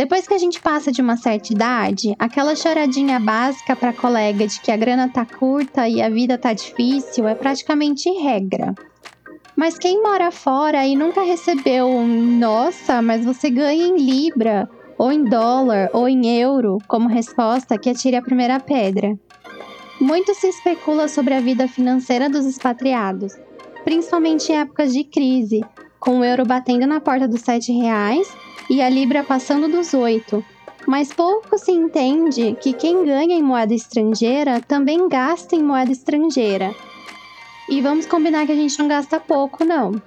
Depois que a gente passa de uma certa idade, aquela choradinha básica para colega de que a grana tá curta e a vida tá difícil é praticamente regra. Mas quem mora fora e nunca recebeu um nossa, mas você ganha em libra, ou em dólar, ou em euro, como resposta, que atire a primeira pedra. Muito se especula sobre a vida financeira dos expatriados, principalmente em épocas de crise, com o euro batendo na porta dos R$ reais e a libra passando dos 8. Mas pouco se entende que quem ganha em moeda estrangeira também gasta em moeda estrangeira. E vamos combinar que a gente não gasta pouco, não.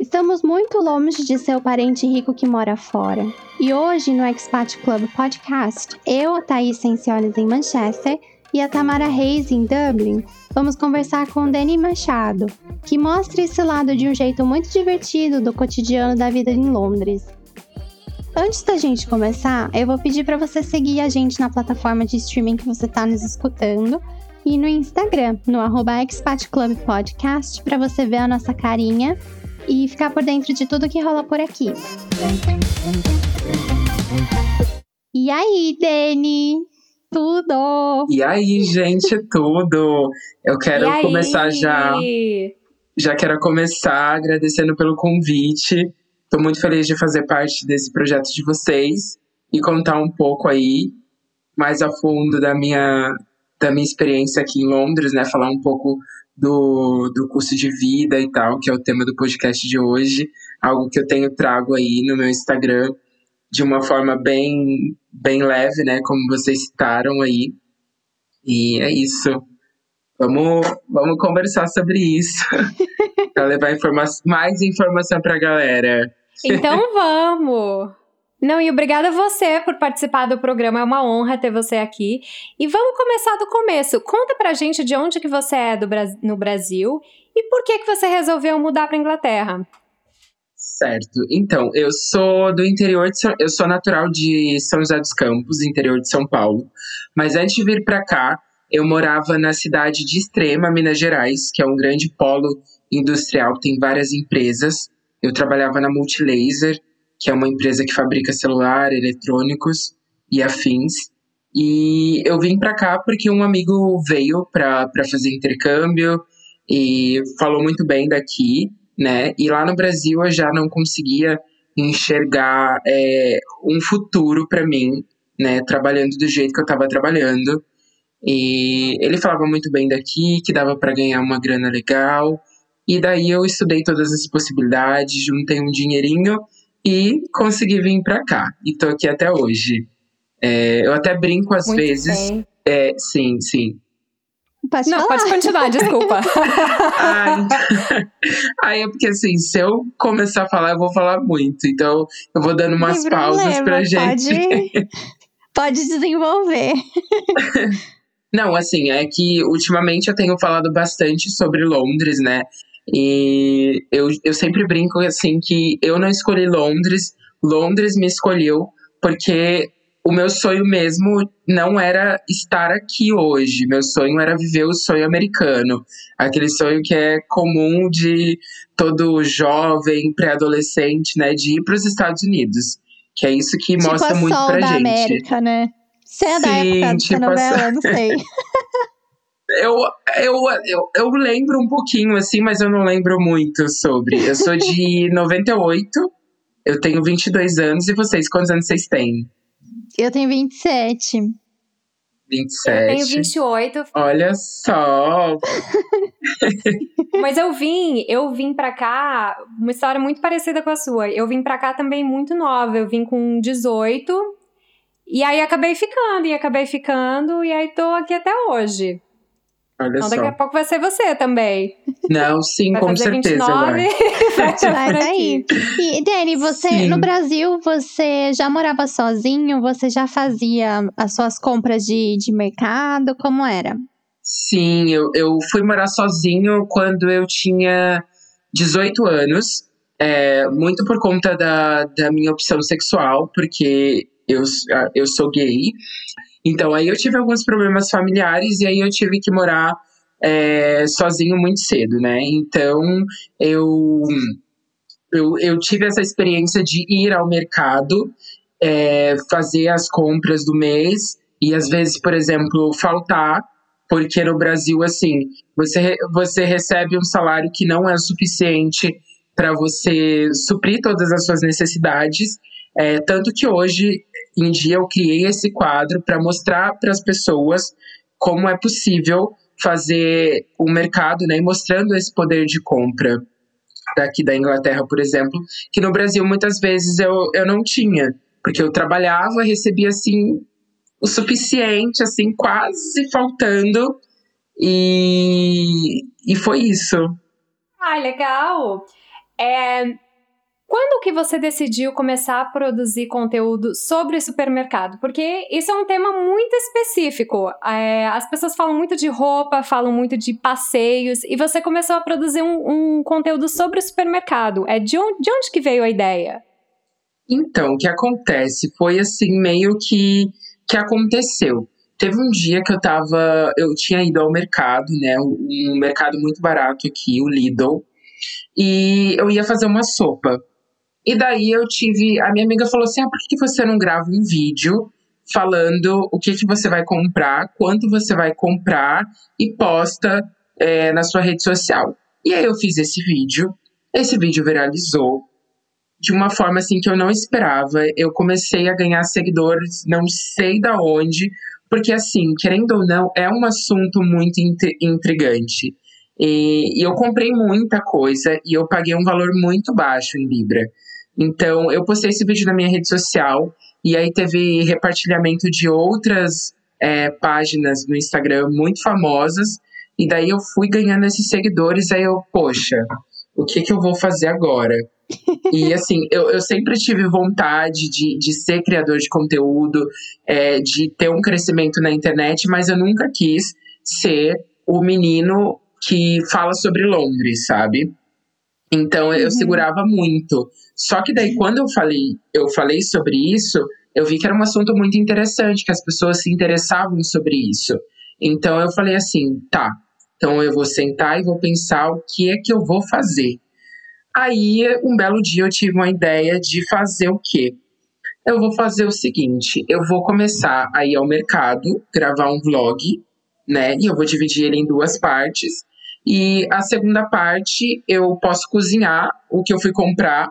Estamos muito longe de ser o parente rico que mora fora. E hoje, no Expat Club Podcast, eu, Thaís Sencioles em Manchester e a Tamara Reis em Dublin, vamos conversar com Danny Machado, que mostra esse lado de um jeito muito divertido do cotidiano da vida em Londres. Antes da gente começar, eu vou pedir para você seguir a gente na plataforma de streaming que você está nos escutando e no Instagram, no arroba Expat Club Podcast, para você ver a nossa carinha e ficar por dentro de tudo que rola por aqui. E aí, Dani? Tudo! E aí, gente, tudo! Eu quero começar já. Já quero começar agradecendo pelo convite. Estou muito feliz de fazer parte desse projeto de vocês e contar um pouco aí mais a fundo da minha da minha experiência aqui em Londres, né? Falar um pouco do, do curso de vida e tal, que é o tema do podcast de hoje. Algo que eu tenho trago aí no meu Instagram de uma forma bem, bem leve, né? Como vocês citaram aí. E é isso. Vamos, vamos conversar sobre isso. para levar informa mais informação para a galera. Então vamos! Não, e obrigada a você por participar do programa, é uma honra ter você aqui. E vamos começar do começo. Conta pra gente de onde que você é do, no Brasil e por que que você resolveu mudar para Inglaterra. Certo. Então, eu sou do interior de São, eu sou natural de São José dos Campos, interior de São Paulo. Mas antes de vir para cá, eu morava na cidade de Extrema, Minas Gerais, que é um grande polo industrial, tem várias empresas. Eu trabalhava na Multilaser, que é uma empresa que fabrica celular, eletrônicos e afins. E eu vim para cá porque um amigo veio para fazer intercâmbio e falou muito bem daqui, né? E lá no Brasil eu já não conseguia enxergar é, um futuro para mim, né? Trabalhando do jeito que eu estava trabalhando. E ele falava muito bem daqui, que dava para ganhar uma grana legal. E daí eu estudei todas as possibilidades, juntei um dinheirinho e consegui vir para cá. E tô aqui até hoje. É, eu até brinco às Muito vezes. É, sim, sim. Pode Não, falar. pode continuar, desculpa. Ai, aí é porque assim, se eu começar a falar, eu vou falar muito. Então, eu vou dando umas Tem pausas problema, pra gente. Pode, pode desenvolver. Não, assim, é que ultimamente eu tenho falado bastante sobre Londres, né? E eu, eu sempre brinco assim que eu não escolhi Londres, Londres me escolheu, porque o meu sonho mesmo não era estar aqui hoje. Meu sonho era viver o sonho americano. Aquele sonho que é comum de todo jovem, pré-adolescente, né? De ir para os Estados Unidos. Que é isso que tipo mostra muito pra da gente. América, né? Você é da Sim, época tipo da novela, não sei. Eu, eu, eu, eu lembro um pouquinho, assim, mas eu não lembro muito sobre. Eu sou de 98, eu tenho 22 anos, e vocês, quantos anos vocês têm? Eu tenho 27. 27. Eu tenho 28. Olha só! Mas eu vim, eu vim pra cá, uma história muito parecida com a sua. Eu vim pra cá também muito nova. Eu vim com 18. E aí acabei ficando, e acabei ficando, e aí tô aqui até hoje. Olha então só. daqui a pouco vai ser você também. Não, sim, vai com fazer certeza 29, vai. Vai daí. E, Dani, você, Sim. no Brasil, você já morava sozinho? Você já fazia as suas compras de, de mercado? Como era? Sim, eu, eu fui morar sozinho quando eu tinha 18 anos. É, muito por conta da, da minha opção sexual, porque eu, eu sou gay. Então, aí eu tive alguns problemas familiares e aí eu tive que morar é, sozinho muito cedo, né? Então, eu eu, eu tive essa experiência de ir ao mercado, é, fazer as compras do mês e às vezes, por exemplo, faltar, porque no Brasil, assim, você, você recebe um salário que não é suficiente para você suprir todas as suas necessidades. É, tanto que hoje em dia eu criei esse quadro para mostrar para as pessoas como é possível fazer o mercado, né, mostrando esse poder de compra daqui da Inglaterra, por exemplo, que no Brasil muitas vezes eu, eu não tinha, porque eu trabalhava, recebia assim o suficiente, assim, quase faltando, e, e foi isso. Ah, legal! É, quando que você decidiu começar a produzir conteúdo sobre supermercado? Porque isso é um tema muito específico. É, as pessoas falam muito de roupa, falam muito de passeios, e você começou a produzir um, um conteúdo sobre supermercado. É de onde, de onde que veio a ideia? Então, o que acontece foi assim, meio que, que aconteceu. Teve um dia que eu tava. Eu tinha ido ao mercado, né? Um mercado muito barato aqui, o Lidl. E eu ia fazer uma sopa. E daí eu tive. A minha amiga falou assim: ah, por que você não grava um vídeo falando o que, que você vai comprar, quanto você vai comprar e posta é, na sua rede social? E aí eu fiz esse vídeo. Esse vídeo viralizou de uma forma assim que eu não esperava. Eu comecei a ganhar seguidores, não sei da onde, porque assim, querendo ou não, é um assunto muito intrigante. E, e eu comprei muita coisa e eu paguei um valor muito baixo em Libra. Então, eu postei esse vídeo na minha rede social e aí teve repartilhamento de outras é, páginas no Instagram muito famosas. E daí eu fui ganhando esses seguidores. Aí eu, poxa, o que, que eu vou fazer agora? e assim, eu, eu sempre tive vontade de, de ser criador de conteúdo, é, de ter um crescimento na internet, mas eu nunca quis ser o menino que fala sobre Londres, sabe? Então eu uhum. segurava muito. Só que daí quando eu falei, eu falei sobre isso, eu vi que era um assunto muito interessante, que as pessoas se interessavam sobre isso. Então eu falei assim, tá. Então eu vou sentar e vou pensar o que é que eu vou fazer. Aí um belo dia eu tive uma ideia de fazer o quê? Eu vou fazer o seguinte, eu vou começar a ir ao mercado, gravar um vlog, né? E eu vou dividir ele em duas partes. E a segunda parte eu posso cozinhar o que eu fui comprar,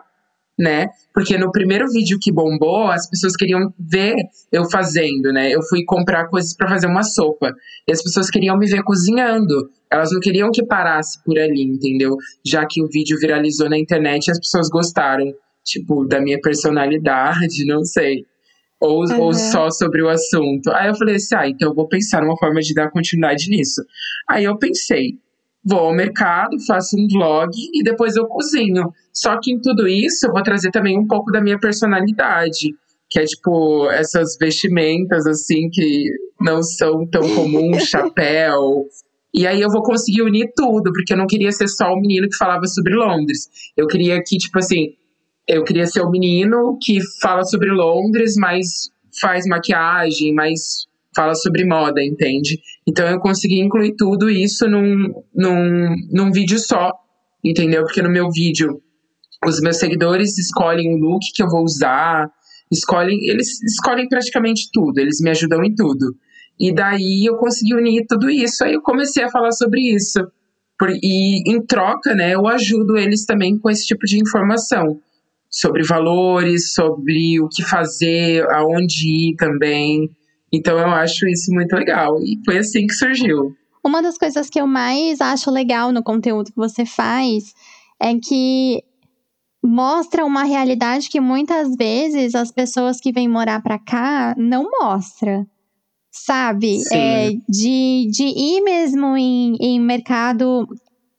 né? Porque no primeiro vídeo que bombou, as pessoas queriam ver eu fazendo, né? Eu fui comprar coisas para fazer uma sopa. E as pessoas queriam me ver cozinhando. Elas não queriam que parasse por ali, entendeu? Já que o vídeo viralizou na internet, as pessoas gostaram, tipo, da minha personalidade, não sei. Ou, uhum. ou só sobre o assunto. Aí eu falei assim: ah, então eu vou pensar numa forma de dar continuidade nisso. Aí eu pensei, vou ao mercado, faço um vlog e depois eu cozinho. Só que em tudo isso eu vou trazer também um pouco da minha personalidade, que é tipo essas vestimentas assim que não são tão comuns, chapéu. E aí eu vou conseguir unir tudo, porque eu não queria ser só o menino que falava sobre Londres. Eu queria que, tipo assim, eu queria ser o menino que fala sobre Londres, mas faz maquiagem, mas fala sobre moda, entende? Então eu consegui incluir tudo isso num, num, num vídeo só, entendeu? Porque no meu vídeo os meus seguidores escolhem o look que eu vou usar, escolhem, eles escolhem praticamente tudo, eles me ajudam em tudo. E daí eu consegui unir tudo isso, aí eu comecei a falar sobre isso. Por, e em troca, né, eu ajudo eles também com esse tipo de informação sobre valores, sobre o que fazer, aonde ir também. Então eu acho isso muito legal. E foi assim que surgiu. Uma das coisas que eu mais acho legal no conteúdo que você faz é que mostra uma realidade que muitas vezes as pessoas que vêm morar para cá não mostra. Sabe? É, de, de ir mesmo em, em mercado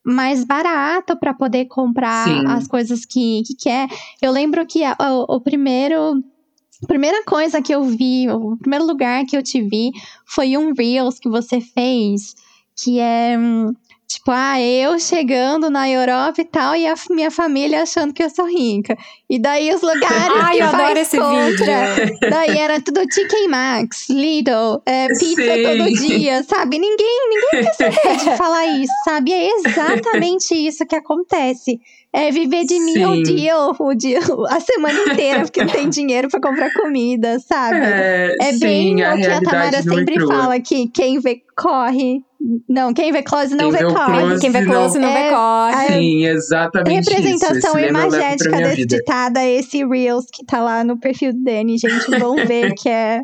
mais barato para poder comprar Sim. as coisas que, que quer. Eu lembro que a, o, o primeiro primeira coisa que eu vi, o primeiro lugar que eu te vi foi um Reels que você fez, que é hum, tipo, ah, eu chegando na Europa e tal, e a minha família achando que eu sou rica. E daí os lugares Ai, que eu adoro esse contra, vídeo. Daí era tudo TK Maxx, Lidl, é, pizza Sim. todo dia, sabe? Ninguém, ninguém quer saber de falar isso, sabe? É exatamente isso que acontece. É viver de mim o dia, o dia, a semana inteira, porque não tem dinheiro pra comprar comida, sabe? É, É sim, bem a o que a Tamara realidade nua e sempre crua. fala, que quem vê corre. Não, quem vê close não Quem vê corre. close Quem vê não- close não vê É, corre. Sim, exatamente isso. Representação pra imagética desse vida. ditado é esse Reels que tá lá no perfil do Dani. Gente, vão ver que é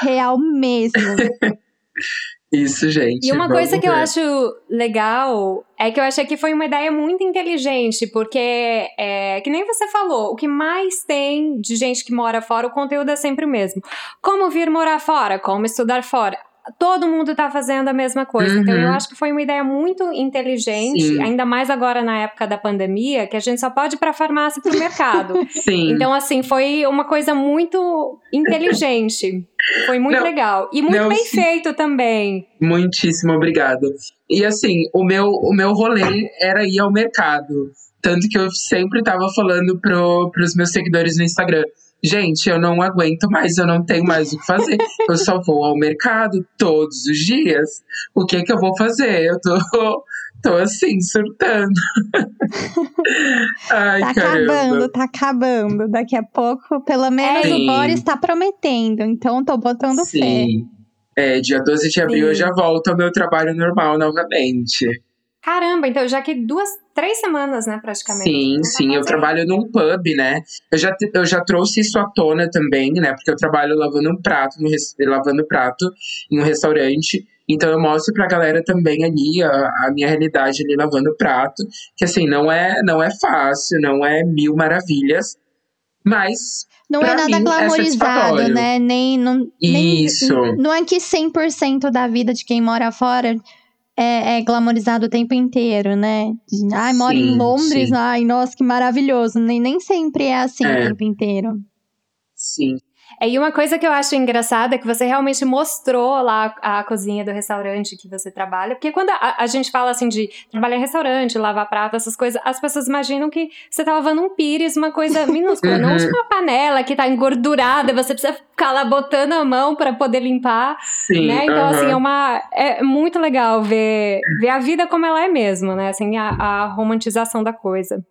real mesmo. Isso, gente. E uma coisa que eu acho legal é que eu achei que foi uma ideia muito inteligente, porque, é, que nem você falou, o que mais tem de gente que mora fora, o conteúdo é sempre o mesmo. Como vir morar fora, como estudar fora. Todo mundo tá fazendo a mesma coisa. Então, Uhum. eu acho que foi uma ideia muito inteligente, Sim. ainda mais agora na época da pandemia, que a gente só pode ir pra farmácia e pro mercado. Sim. Então, assim, foi uma coisa muito inteligente. Foi muito Não, legal. E muito não, bem sim. feito também. Muitíssimo obrigado. E assim, o meu, o meu rolê era ir ao mercado. Tanto que eu sempre tava falando pro, pros meus seguidores no Instagram. Gente, eu não aguento mais, eu não tenho mais o que fazer. eu só vou ao mercado todos os dias. O que que eu vou fazer? Eu tô, tô assim, surtando. Ai, Tá caramba. acabando, tá acabando. Daqui a pouco, pelo menos Sim. o Boris tá prometendo. Então, tô botando fé. Sim. É, dia 12 de abril eu Sim. já volto ao meu trabalho normal novamente. Caramba, então já que duas, três semanas, né, praticamente. Sim, sim, tá eu fazendo. trabalho num pub, né? Eu já, eu já trouxe isso à tona também, né? Porque eu trabalho lavando um prato, no lavando prato em um restaurante. Então eu mostro pra galera também ali a, a minha realidade ali lavando prato. Que assim, não é, não é fácil, não é mil maravilhas. Mas Não Pra é nada mim, é glamorizado, satisfatório. né? Nem, não, nem- Isso. não é que 100% da vida de quem mora fora é, é glamorizado o tempo inteiro, né? De, Ai, moro em Londres, sim. ai, nossa, que maravilhoso. Nem, nem sempre é assim É. o tempo inteiro. sim, É, e uma coisa que eu acho engraçada é que você realmente mostrou lá a cozinha do restaurante que você trabalha. Porque quando a, a gente fala assim de trabalhar em restaurante, lavar prato, essas coisas, as pessoas imaginam que você tá lavando um pires, uma coisa minúscula, não Uhum. tipo uma panela que tá engordurada, você precisa ficar lá botando a mão pra poder limpar. sim. né? Então, assim, é uma. É muito legal ver, ver a vida como ela é mesmo, né? Assim, a, a romantização da coisa.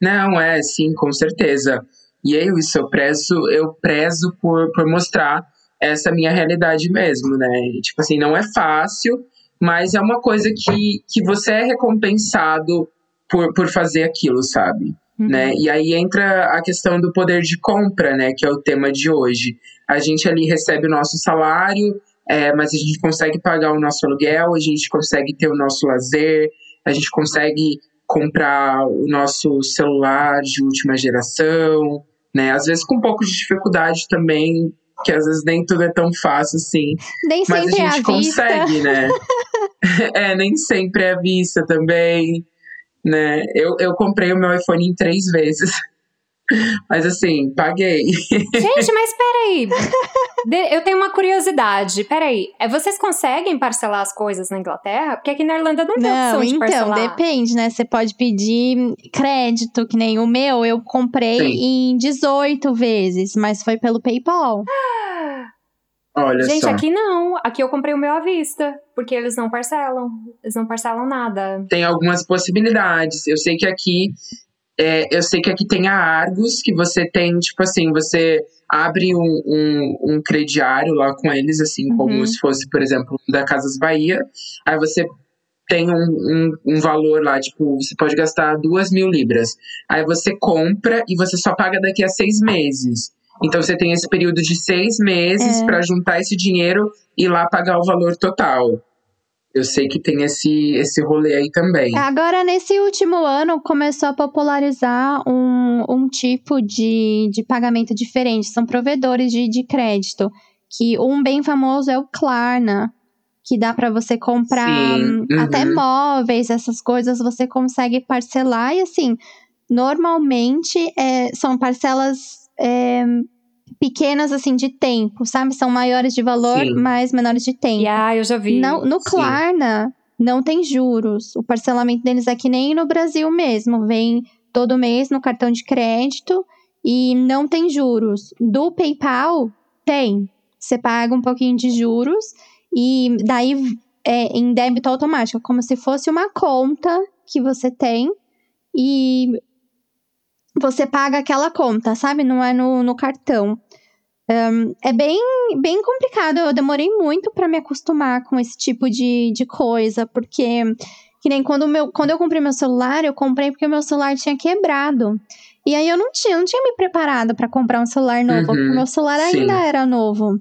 Não, é, sim, com certeza. E é isso, eu prezo, eu prezo por, por mostrar essa minha realidade mesmo, né? Tipo assim, não é fácil, mas é uma coisa que, que você é recompensado por, por fazer aquilo, sabe? Uhum. Né? E aí entra a questão do poder de compra, né? Que é o tema de hoje. A gente ali recebe o nosso salário, é, mas a gente consegue pagar o nosso aluguel, a gente consegue ter o nosso lazer, a gente consegue comprar o nosso celular de última geração, né? Às vezes com um pouco de dificuldade também, que às vezes nem tudo é tão fácil assim. Nem Mas sempre a é à gente vista. consegue, né? é, nem sempre é à vista também, né? Eu, eu comprei o meu iPhone em três vezes. Mas assim, paguei. Gente, mas peraí. De- Eu tenho uma curiosidade. Peraí. É, vocês conseguem parcelar as coisas na Inglaterra? Porque aqui na Irlanda não tem opção Não, de então, parcelar. depende, né? Você pode pedir crédito, que nem o meu, eu comprei Sim. em 18 vezes, mas foi pelo PayPal. Olha Gente, só. aqui não. Aqui eu comprei o meu à vista. Porque eles não parcelam. Eles não parcelam nada. Tem algumas possibilidades. Eu sei que aqui. é, eu sei que aqui tem a Argos, que você tem, tipo assim, você abre um, um, um crediário lá com eles, assim, Uhum. como se fosse, por exemplo, da Casas Bahia. Aí você tem um, um, um valor lá, tipo, você pode gastar duas mil libras. Aí você compra e você só paga daqui a seis meses. Então você tem esse período de seis meses É. pra juntar esse dinheiro e lá pagar o valor total. Eu sei que tem esse, esse rolê aí também. Agora, nesse último ano, começou a popularizar um, um tipo de, de pagamento diferente. São provedores de, de crédito. Que um bem famoso é o Klarna, que dá para você comprar Sim, hum, uhum. até móveis, essas coisas, você consegue parcelar. E assim, normalmente é, são parcelas é, pequenas, assim, de tempo, sabe? São maiores de valor, Sim. mas menores de tempo. Ah, eu já vi. Não, no Sim. Klarna não tem juros. O parcelamento deles é que nem no Brasil mesmo. Vem todo mês no cartão de crédito e não tem juros. Do PayPal, tem. Você paga um pouquinho de juros e daí é em débito automático, como se fosse uma conta que você tem. e você paga aquela conta, sabe? Não é no, no cartão. Um, é bem, bem complicado. Eu demorei muito para me acostumar com esse tipo de, de coisa, porque que nem quando, meu, quando eu comprei meu celular, eu comprei porque o meu celular tinha quebrado. E aí eu não tinha, não tinha me preparado para comprar um celular novo, uhum, porque meu celular sim. ainda era novo.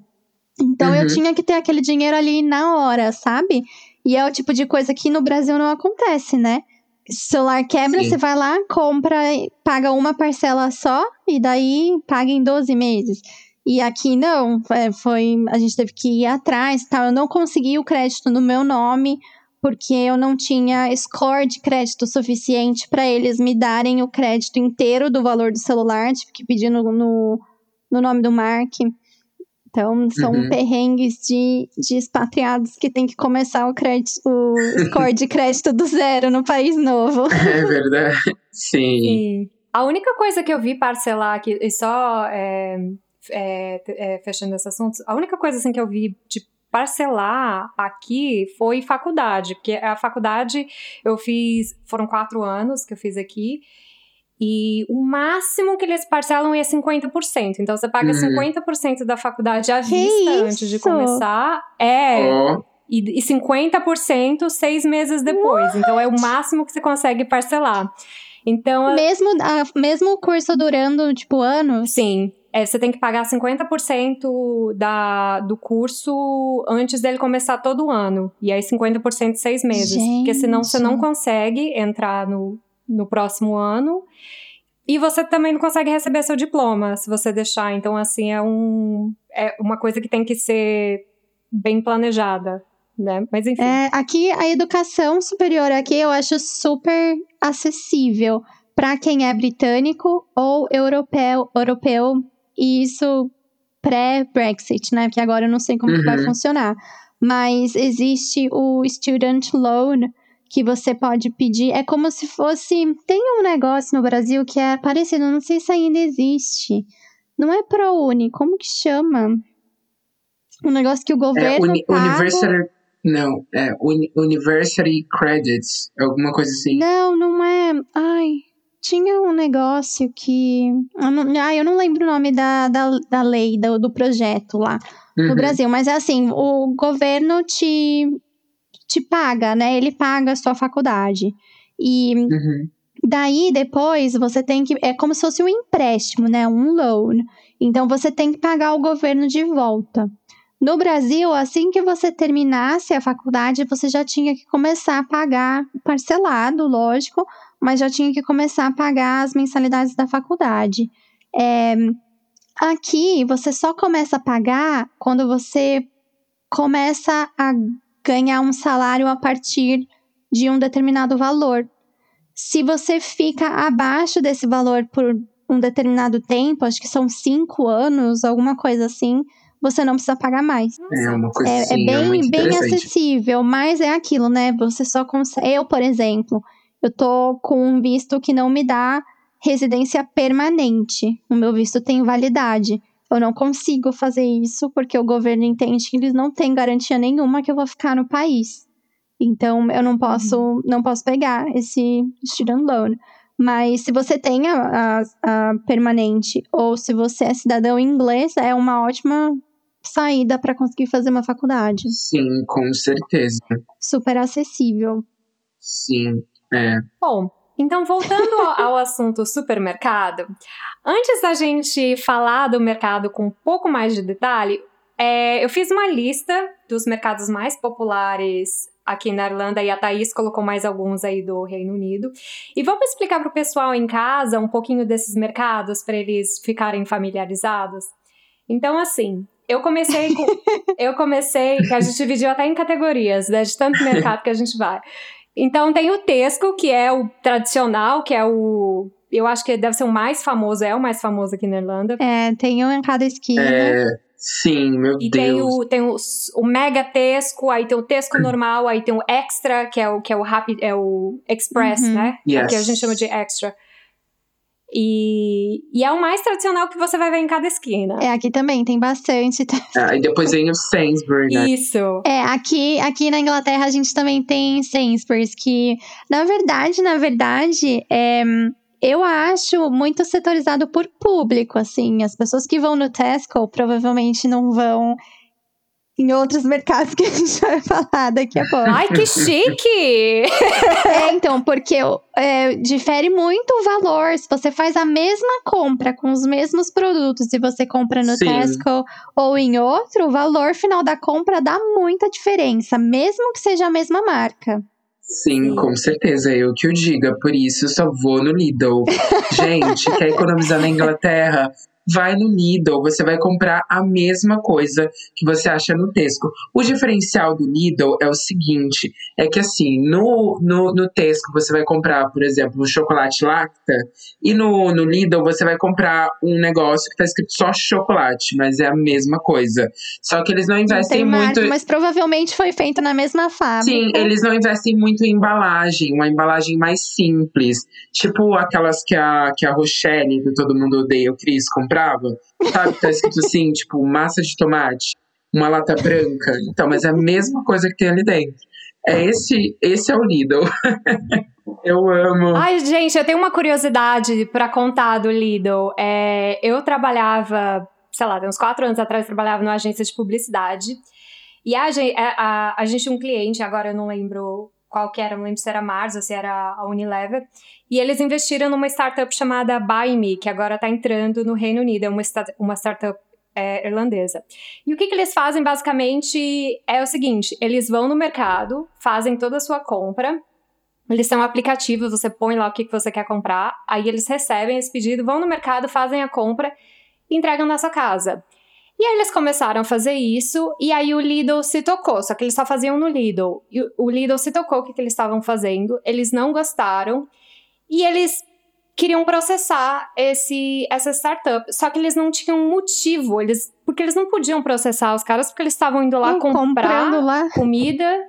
Então uhum. eu tinha que ter aquele dinheiro ali na hora, sabe? E é o tipo de coisa que no Brasil não acontece, né? Celular quebra, Sim. você vai lá, compra, paga uma parcela só e daí paga em 12 meses. E aqui não, é, foi, a gente teve que ir atrás, tal. Eu não consegui o crédito no meu nome porque eu não tinha score de crédito suficiente para eles me darem o crédito inteiro do valor do celular, tive que pedir no, no, no nome do Mark. Então, são uhum. perrengues de, de expatriados que tem que começar o, crédito, o score de crédito do zero no país novo. É verdade. Sim. Sim. A única coisa que eu vi parcelar aqui, e só é, é, é, fechando esse assunto, a única coisa assim, que eu vi de parcelar aqui foi faculdade, porque a faculdade eu fiz, foram quatro anos que eu fiz aqui, e o máximo que eles parcelam é 50%. Então você paga uhum. 50% da faculdade à vista antes de começar. É. Oh. E, e 50% seis meses depois. Então é o máximo que você consegue parcelar. Então, mesmo, a, mesmo o curso durando, tipo, anos? Sim. É, você tem que pagar 50% da, do curso antes dele começar todo ano. E aí 50% seis meses. Gente. Porque senão você não consegue entrar no, no próximo ano. E você também não consegue receber seu diploma se você deixar. Então, assim, é, um, é uma coisa que tem que ser bem planejada. Né? Mas enfim. É, aqui a educação superior aqui eu acho super acessível para quem é britânico ou europeu, europeu e isso pré-Brexit, né? Porque agora eu não sei como uhum. vai funcionar. Mas existe o student loan, que você pode pedir. É como se fosse. Tem um negócio no Brasil que é parecido, não sei se ainda existe. Não é ProUni, como que chama? Um negócio que o é, governo. É, uni paga... University. Não, é uni University Credits, alguma coisa assim. Não, não é. Ai, tinha um negócio que. Eu não, ah, eu não lembro o nome da, da, da lei, do, do projeto lá uhum. no Brasil, mas é assim: o governo te te paga, né? Ele paga a sua faculdade. E uhum. daí depois você tem que. É como se fosse um empréstimo, né? Um loan. Então você tem que pagar o governo de volta. No Brasil, assim que você terminasse a faculdade, você já tinha que começar a pagar parcelado, lógico, mas já tinha que começar a pagar as mensalidades da faculdade. É, aqui, você só começa a pagar quando você começa a ganhar um salário a partir de um determinado valor. Se você fica abaixo desse valor por um determinado tempo, acho que são cinco anos, alguma coisa assim, você não precisa pagar mais. É uma coisa é, assim, é bem, é bem acessível, mas é aquilo, né? Você só consegue. Eu, por exemplo, eu tô com um visto que não me dá residência permanente. O meu visto tem validade. Eu não consigo fazer isso porque o governo entende que eles não têm garantia nenhuma que eu vou ficar no país. Então, eu não posso, uhum. não posso pegar esse student loan. Mas se você tem a, a, a, permanente ou se você é cidadão inglês, é uma ótima saída para conseguir fazer uma faculdade. Sim, com certeza. Super acessível. Sim, é. Bom, então, voltando ao assunto supermercado, antes da gente falar do mercado com um pouco mais de detalhe, é, eu fiz uma lista dos mercados mais populares aqui na Irlanda e a Thaís colocou mais alguns aí do Reino Unido. E vamos explicar para o pessoal em casa um pouquinho desses mercados para eles ficarem familiarizados? Então, assim, eu comecei com. eu comecei. Que a gente dividiu até em categorias, né? De tanto mercado que a gente vai. Então tem o Tesco, que é o tradicional, que é o. Eu acho que deve ser o mais famoso, é o mais famoso aqui na Irlanda. É, tem um em cada esquina. É, sim, meu e Deus. E tem, o, tem o, o Mega Tesco, aí tem o Tesco normal, aí tem o Extra, que é o, que é o Rapid, é o Express, uhum. né? Yes. Que a gente chama de Extra. E, e, é o mais tradicional que você vai ver em cada esquina. É, aqui também tem bastante. Ah, e depois vem o Sainsbury, né? Isso. É, aqui, aqui na Inglaterra a gente também tem Sainsbury's, que na verdade, na verdade, é, eu acho muito setorizado por público, assim. As pessoas que vão no Tesco provavelmente não vão em outros mercados que a gente vai falar daqui a pouco. Ai, que chique! é, então, porque é, difere muito o valor. Se você faz a mesma compra com os mesmos produtos, se você compra no Sim. Tesco ou em outro, o valor final da compra dá muita diferença, mesmo que seja a mesma marca. Sim, Sim, com certeza, eu que o diga. Por isso eu só vou no Lidl. Gente, quer economizar na Inglaterra? Vai no Lidl, você vai comprar a mesma coisa que você acha no Tesco. O diferencial do Lidl é o seguinte: é que assim, no, no, no Tesco você vai comprar, por exemplo, um chocolate lacta, e no, no Lidl você vai comprar um negócio que tá escrito só chocolate, mas é a mesma coisa. Só que eles não investem não muito. mas provavelmente foi feito na mesma fábrica. Sim, eles não investem muito em embalagem, uma embalagem mais simples. Tipo aquelas que a, que a Rochelle, que todo mundo odeia o Cris, comprar comprava, sabe? Tá escrito assim, tipo, massa de tomate, uma lata branca. Então, mas é a mesma coisa que tem ali dentro. É esse, esse é o Lidl. eu amo. Ai, gente, eu tenho uma curiosidade para contar do Lidl. É, eu trabalhava, sei lá, uns quatro anos atrás, trabalhava numa agência de publicidade. E a, a, a, a gente tinha um cliente, agora eu não lembro qual que era, não lembro se era Mars ou se era a Unilever, e eles investiram numa startup chamada Buy Me, que agora está entrando no Reino Unido, é uma, uma startup é, irlandesa. E o que, que eles fazem basicamente é o seguinte: eles vão no mercado, fazem toda a sua compra, eles têm um aplicativo, você põe lá o que, que você quer comprar, aí eles recebem esse pedido, vão no mercado, fazem a compra e entregam na sua casa. E aí eles começaram a fazer isso, e aí o Lidl se tocou, só que eles só faziam no Lidl. E o Lidl se tocou o que, que eles estavam fazendo, eles não gostaram, e eles queriam processar esse, essa startup. Só que eles não tinham motivo, eles, porque eles não podiam processar os caras, porque eles estavam indo lá comprar lá. comida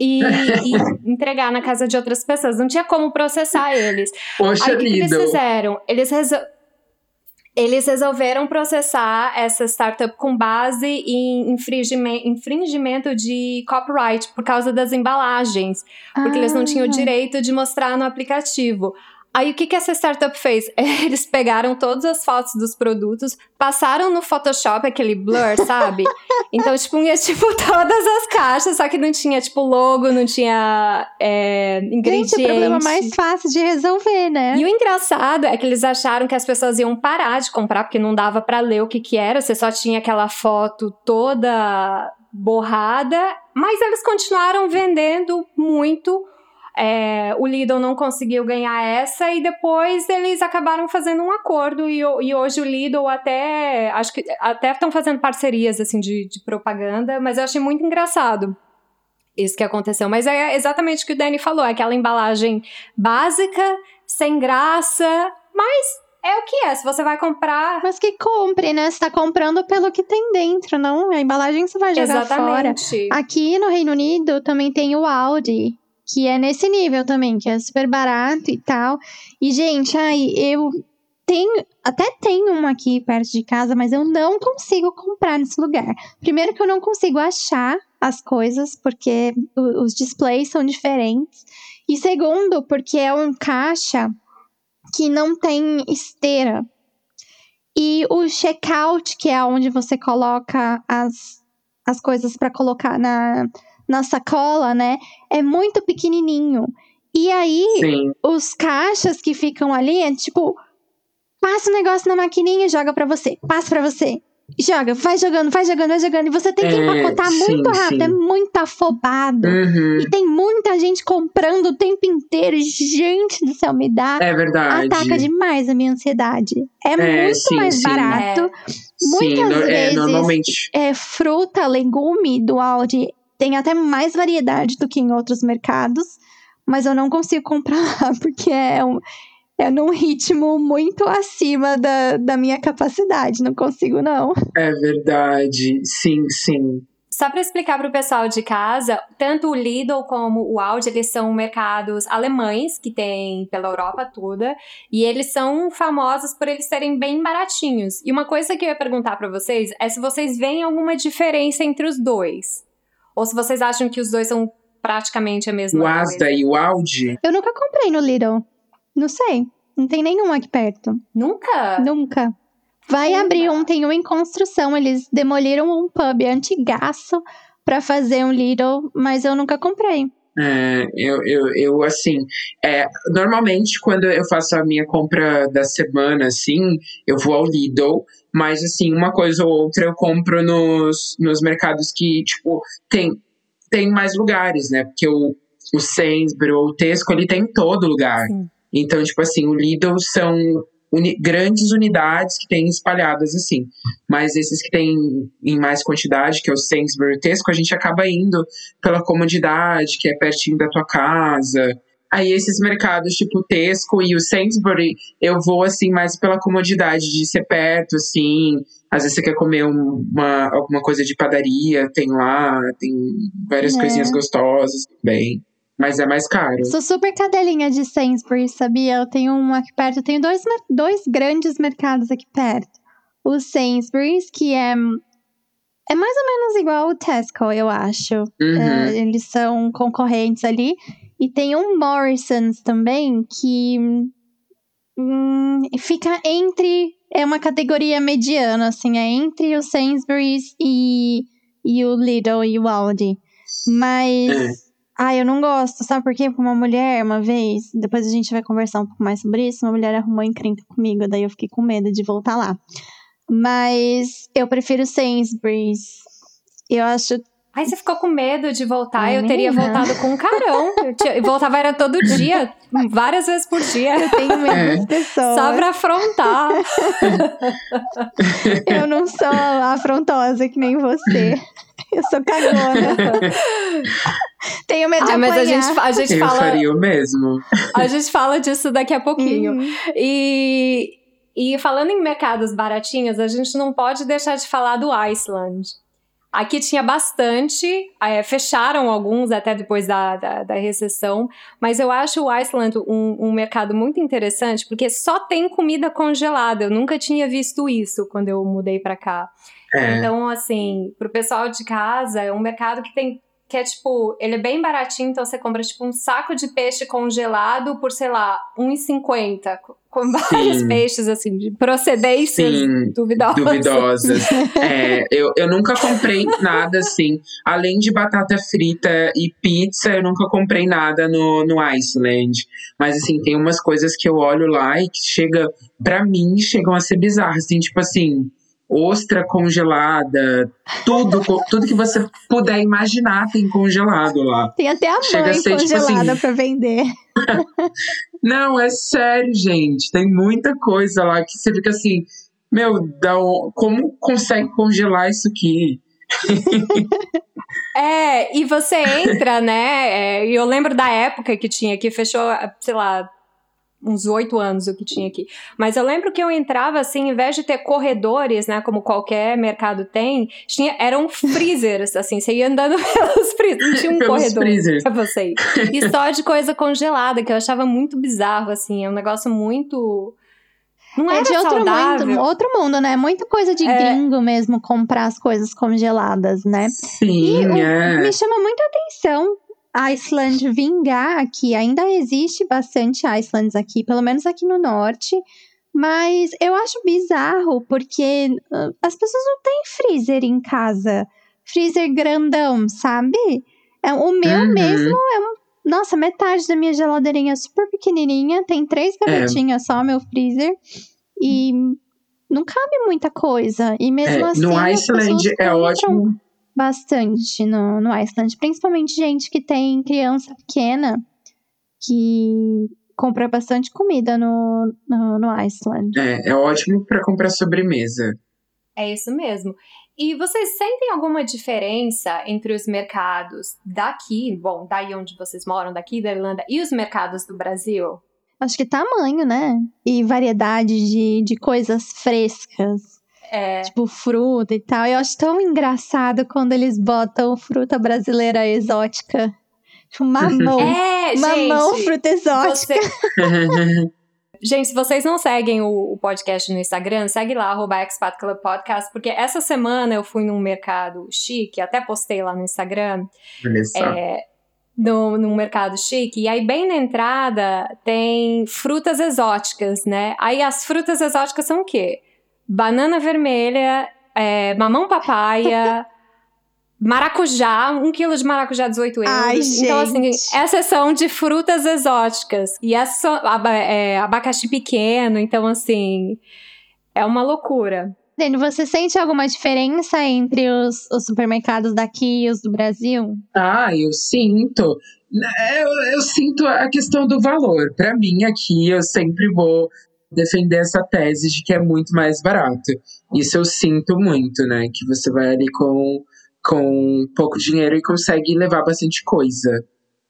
e, e, entregar na casa de outras pessoas. Não tinha como processar eles. Poxa, Aí o que, que eles fizeram? Eles resolveram eles resolveram processar essa startup com base em infringimento de copyright por causa das embalagens, porque ah. eles não tinham o ah. direito de mostrar no aplicativo. Aí o que, que essa startup fez? Eles pegaram todas as fotos dos produtos, passaram no Photoshop aquele blur, sabe? então, tipo, ia tipo todas as caixas, só que não tinha, tipo, logo, não tinha é, ingredientes. Gente, o problema mais fácil de resolver, né? E o engraçado é que eles acharam que as pessoas iam parar de comprar, porque não dava para ler o que que era, você só tinha aquela foto toda borrada, mas eles continuaram vendendo muito é, o Lidl não conseguiu ganhar essa e depois eles acabaram fazendo um acordo e, e hoje o Lidl até acho que até estão fazendo parcerias assim de, de propaganda, mas eu achei muito engraçado isso que aconteceu. Mas é exatamente o que o Danny falou, é aquela embalagem básica, sem graça, mas é o que é. Se você vai comprar. Mas que compre, né? Você tá comprando pelo que tem dentro, não? A embalagem você vai jogar Exatamente. fora. Aqui no Reino Unido também tem o Audi que é nesse nível também, que é super barato e tal. E, gente, ai, eu tenho, até tenho uma aqui perto de casa, mas eu não consigo comprar nesse lugar. Primeiro que eu não consigo achar as coisas, porque os displays são diferentes. E segundo, porque é um caixa que não tem esteira. E o checkout, que é onde você coloca as, as coisas para colocar na, na sacola, né? É muito pequenininho. E aí, Sim. os caixas que ficam ali é tipo, passa o negócio na maquininha e joga para você. Passa para você. Joga, vai jogando, vai jogando, vai jogando. E você tem que é, empacotar sim, muito rápido, é sim. é muito afobado. Uhum. E tem muita gente comprando o tempo inteiro. Gente do céu, me dá. É verdade. Ataca demais a minha ansiedade. É, é muito sim, mais barato. É. Muitas é, vezes, normalmente. é, fruta, legume do Aldi tem até mais variedade do que em outros mercados, mas eu não consigo comprar lá porque é, um, é num ritmo muito acima da, da minha capacidade. Não consigo, não. É verdade. Sim, sim. Só para explicar para o pessoal de casa, tanto o Lidl como o Aldi, eles são mercados alemães que tem pela Europa toda, e eles são famosos por eles serem bem baratinhos. E uma coisa que eu ia perguntar para vocês é se vocês veem alguma diferença entre os dois. Ou se vocês acham que os dois são praticamente a mesma o coisa. O Asda e o Audi? Eu nunca comprei no Lidl. Não sei. Não tem nenhum aqui perto. Nunca? Nunca. Vai abrir um, tem um em construção. Eles demoliram um pub antigaço para fazer um Lidl, mas eu nunca comprei. É, eu, eu, eu, assim, é, normalmente quando eu faço a minha compra da semana, assim, eu vou ao Lidl, mas, assim, uma coisa ou outra eu compro nos, nos mercados que, tipo, tem, tem mais lugares, né? Porque o, o Sainsbury ou o Tesco, ele tem em todo lugar. Sim. Então, tipo assim, o Lidl são uni grandes unidades que tem espalhadas assim. Mas esses que tem em mais quantidade, que é o Sainsbury Tesco, a gente acaba indo pela comodidade, que é pertinho da tua casa. Aí esses mercados tipo Tesco e o Sainsbury, eu vou assim mais pela comodidade de ser perto, assim. Às vezes você quer comer uma, alguma coisa de padaria, tem lá, tem várias é. coisinhas gostosas, bem mas é mais caro. Sou super cadelinha de Sainsbury, sabia? Eu tenho um aqui perto, eu tenho dois, dois grandes mercados aqui perto. O Sainsbury's, que é é mais ou menos igual o Tesco, eu acho. Uhum. É, eles são concorrentes ali. E tem um Morrison's também, que hum, fica entre. É uma categoria mediana, assim, é entre o Sainsbury's e, e o Lidl e o Aldi. Mas. É ah, eu não gosto, sabe por quê? Porque uma mulher, uma vez, depois a gente vai conversar um pouco mais sobre isso, uma mulher arrumou encrenca comigo, daí eu fiquei com medo de voltar lá. Mas eu prefiro Sainsbury's. Eu acho Aí você ficou com medo de voltar, Ai, eu teria voltado com um carão. Eu, tinha, voltava era todo dia, várias vezes por dia. Eu tenho medo é. pessoas. Só pra afrontar. eu não sou afrontosa que nem você. Eu sou cagona. Tenho medo de ah, mas a gente, a gente eu fala. faria o mesmo. A gente fala disso daqui a pouquinho. Uhum. E, e falando em mercados baratinhos, a gente não pode deixar de falar do Iceland. Aqui tinha bastante, é, fecharam alguns até depois da, da, da, recessão, mas eu acho o Iceland um, um, mercado muito interessante porque só tem comida congelada. Eu nunca tinha visto isso quando eu mudei para cá. É. Então, assim, pro pessoal de casa, é um mercado que tem que é tipo, ele é bem baratinho, então você compra tipo um saco de peixe congelado por, sei lá, R$1,50. Com vários Sim. peixes, assim, de procedências Sim, duvidosas. duvidosas. é, eu, eu nunca comprei nada assim. Além de batata frita e pizza, eu nunca comprei nada no, no Iceland. Mas, assim, tem umas coisas que eu olho lá e que chega, pra mim, chegam a ser bizarras. Assim, tipo assim, ostra congelada, tudo, tudo que você puder imaginar tem congelado lá. Tem até a Chega mãe ser, tipo congelada tipo assim... para vender. Não, é sério, gente. Tem muita coisa lá que você fica assim, meu, como consegue congelar isso aqui? é, e você entra, né? É, eu lembro da época que tinha, que fechou, sei lá, uns oito anos o que tinha aqui. Mas eu lembro que eu entrava assim, em vez de ter corredores, né, como qualquer mercado tem, tinha, eram freezers, assim, você ia andando pelos freezers, não tinha um pelos corredor freezers. pra você ir. E só de coisa congelada, que eu achava muito bizarro, assim, é um negócio muito... Não é de outro mundo, outro mundo, né? Muita coisa de é. gringo mesmo comprar as coisas congeladas, né? Sim, e é. me chama muita atenção Iceland vingar aqui. Ainda existe bastante Icelands aqui, pelo menos aqui no norte. Mas eu acho bizarro porque uh, as pessoas não têm freezer em casa. Freezer grandão, sabe? É, o meu uhum. mesmo é um. Nossa, metade da minha geladeirinha é super pequenininha. Tem três é. gavetinhas é. só, meu freezer. E não cabe muita coisa. E mesmo é, assim. No Iceland é ótimo bastante no, no Iceland, principalmente gente que tem criança pequena que compra bastante comida no, no, no Iceland. É, é ótimo para comprar sobremesa. É isso mesmo. E vocês sentem alguma diferença entre os mercados daqui, bom, daí onde vocês moram, daqui da Irlanda, e os mercados do Brasil? Acho que tamanho, né? E variedade de, de coisas frescas. É. Tipo, fruta e tal. Eu acho tão engraçado quando eles botam fruta brasileira exótica. Tipo, mamão. É, mamão, gente, fruta exótica. você- Gente, se vocês não seguem o, o podcast no Instagram, segue lá, arroba Expat Club Podcast, porque essa semana eu fui num mercado chique, até postei lá no Instagram, só. é, no, num mercado chique, e aí bem na entrada tem frutas exóticas, né? Aí as frutas exóticas são o quê? Banana vermelha, é, mamão papaya, maracujá, um quilo de maracujá, 18 euros. Ai, então, assim, essas são de frutas exóticas. E essas são aba- é, abacaxi pequeno, então, assim, é uma loucura. Dani, você sente alguma diferença entre os, os supermercados daqui e os do Brasil? Ah, eu sinto. É, Eu, eu sinto a questão do valor. Para mim, aqui, eu sempre vou defender essa tese de que é muito mais barato. Isso eu sinto muito, né? Que você vai ali com, com pouco dinheiro e consegue levar bastante coisa.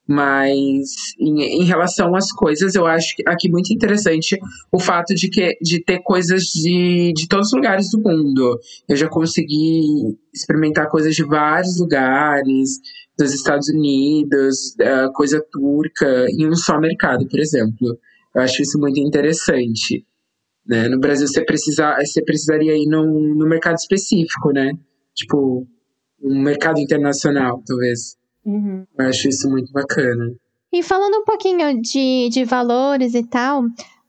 Mas em, em relação às coisas, eu acho aqui muito interessante o fato de, que, de ter coisas de, de todos os lugares do mundo. Eu já consegui experimentar coisas de vários lugares, dos Estados Unidos, eh, coisa turca, em um só mercado, por exemplo. Eu acho isso muito interessante. Né? No Brasil, você, precisa, você precisaria ir num, num mercado específico, né? Tipo, um mercado internacional, talvez. Uhum. Eu acho isso muito bacana. E falando um pouquinho de, de valores e tal,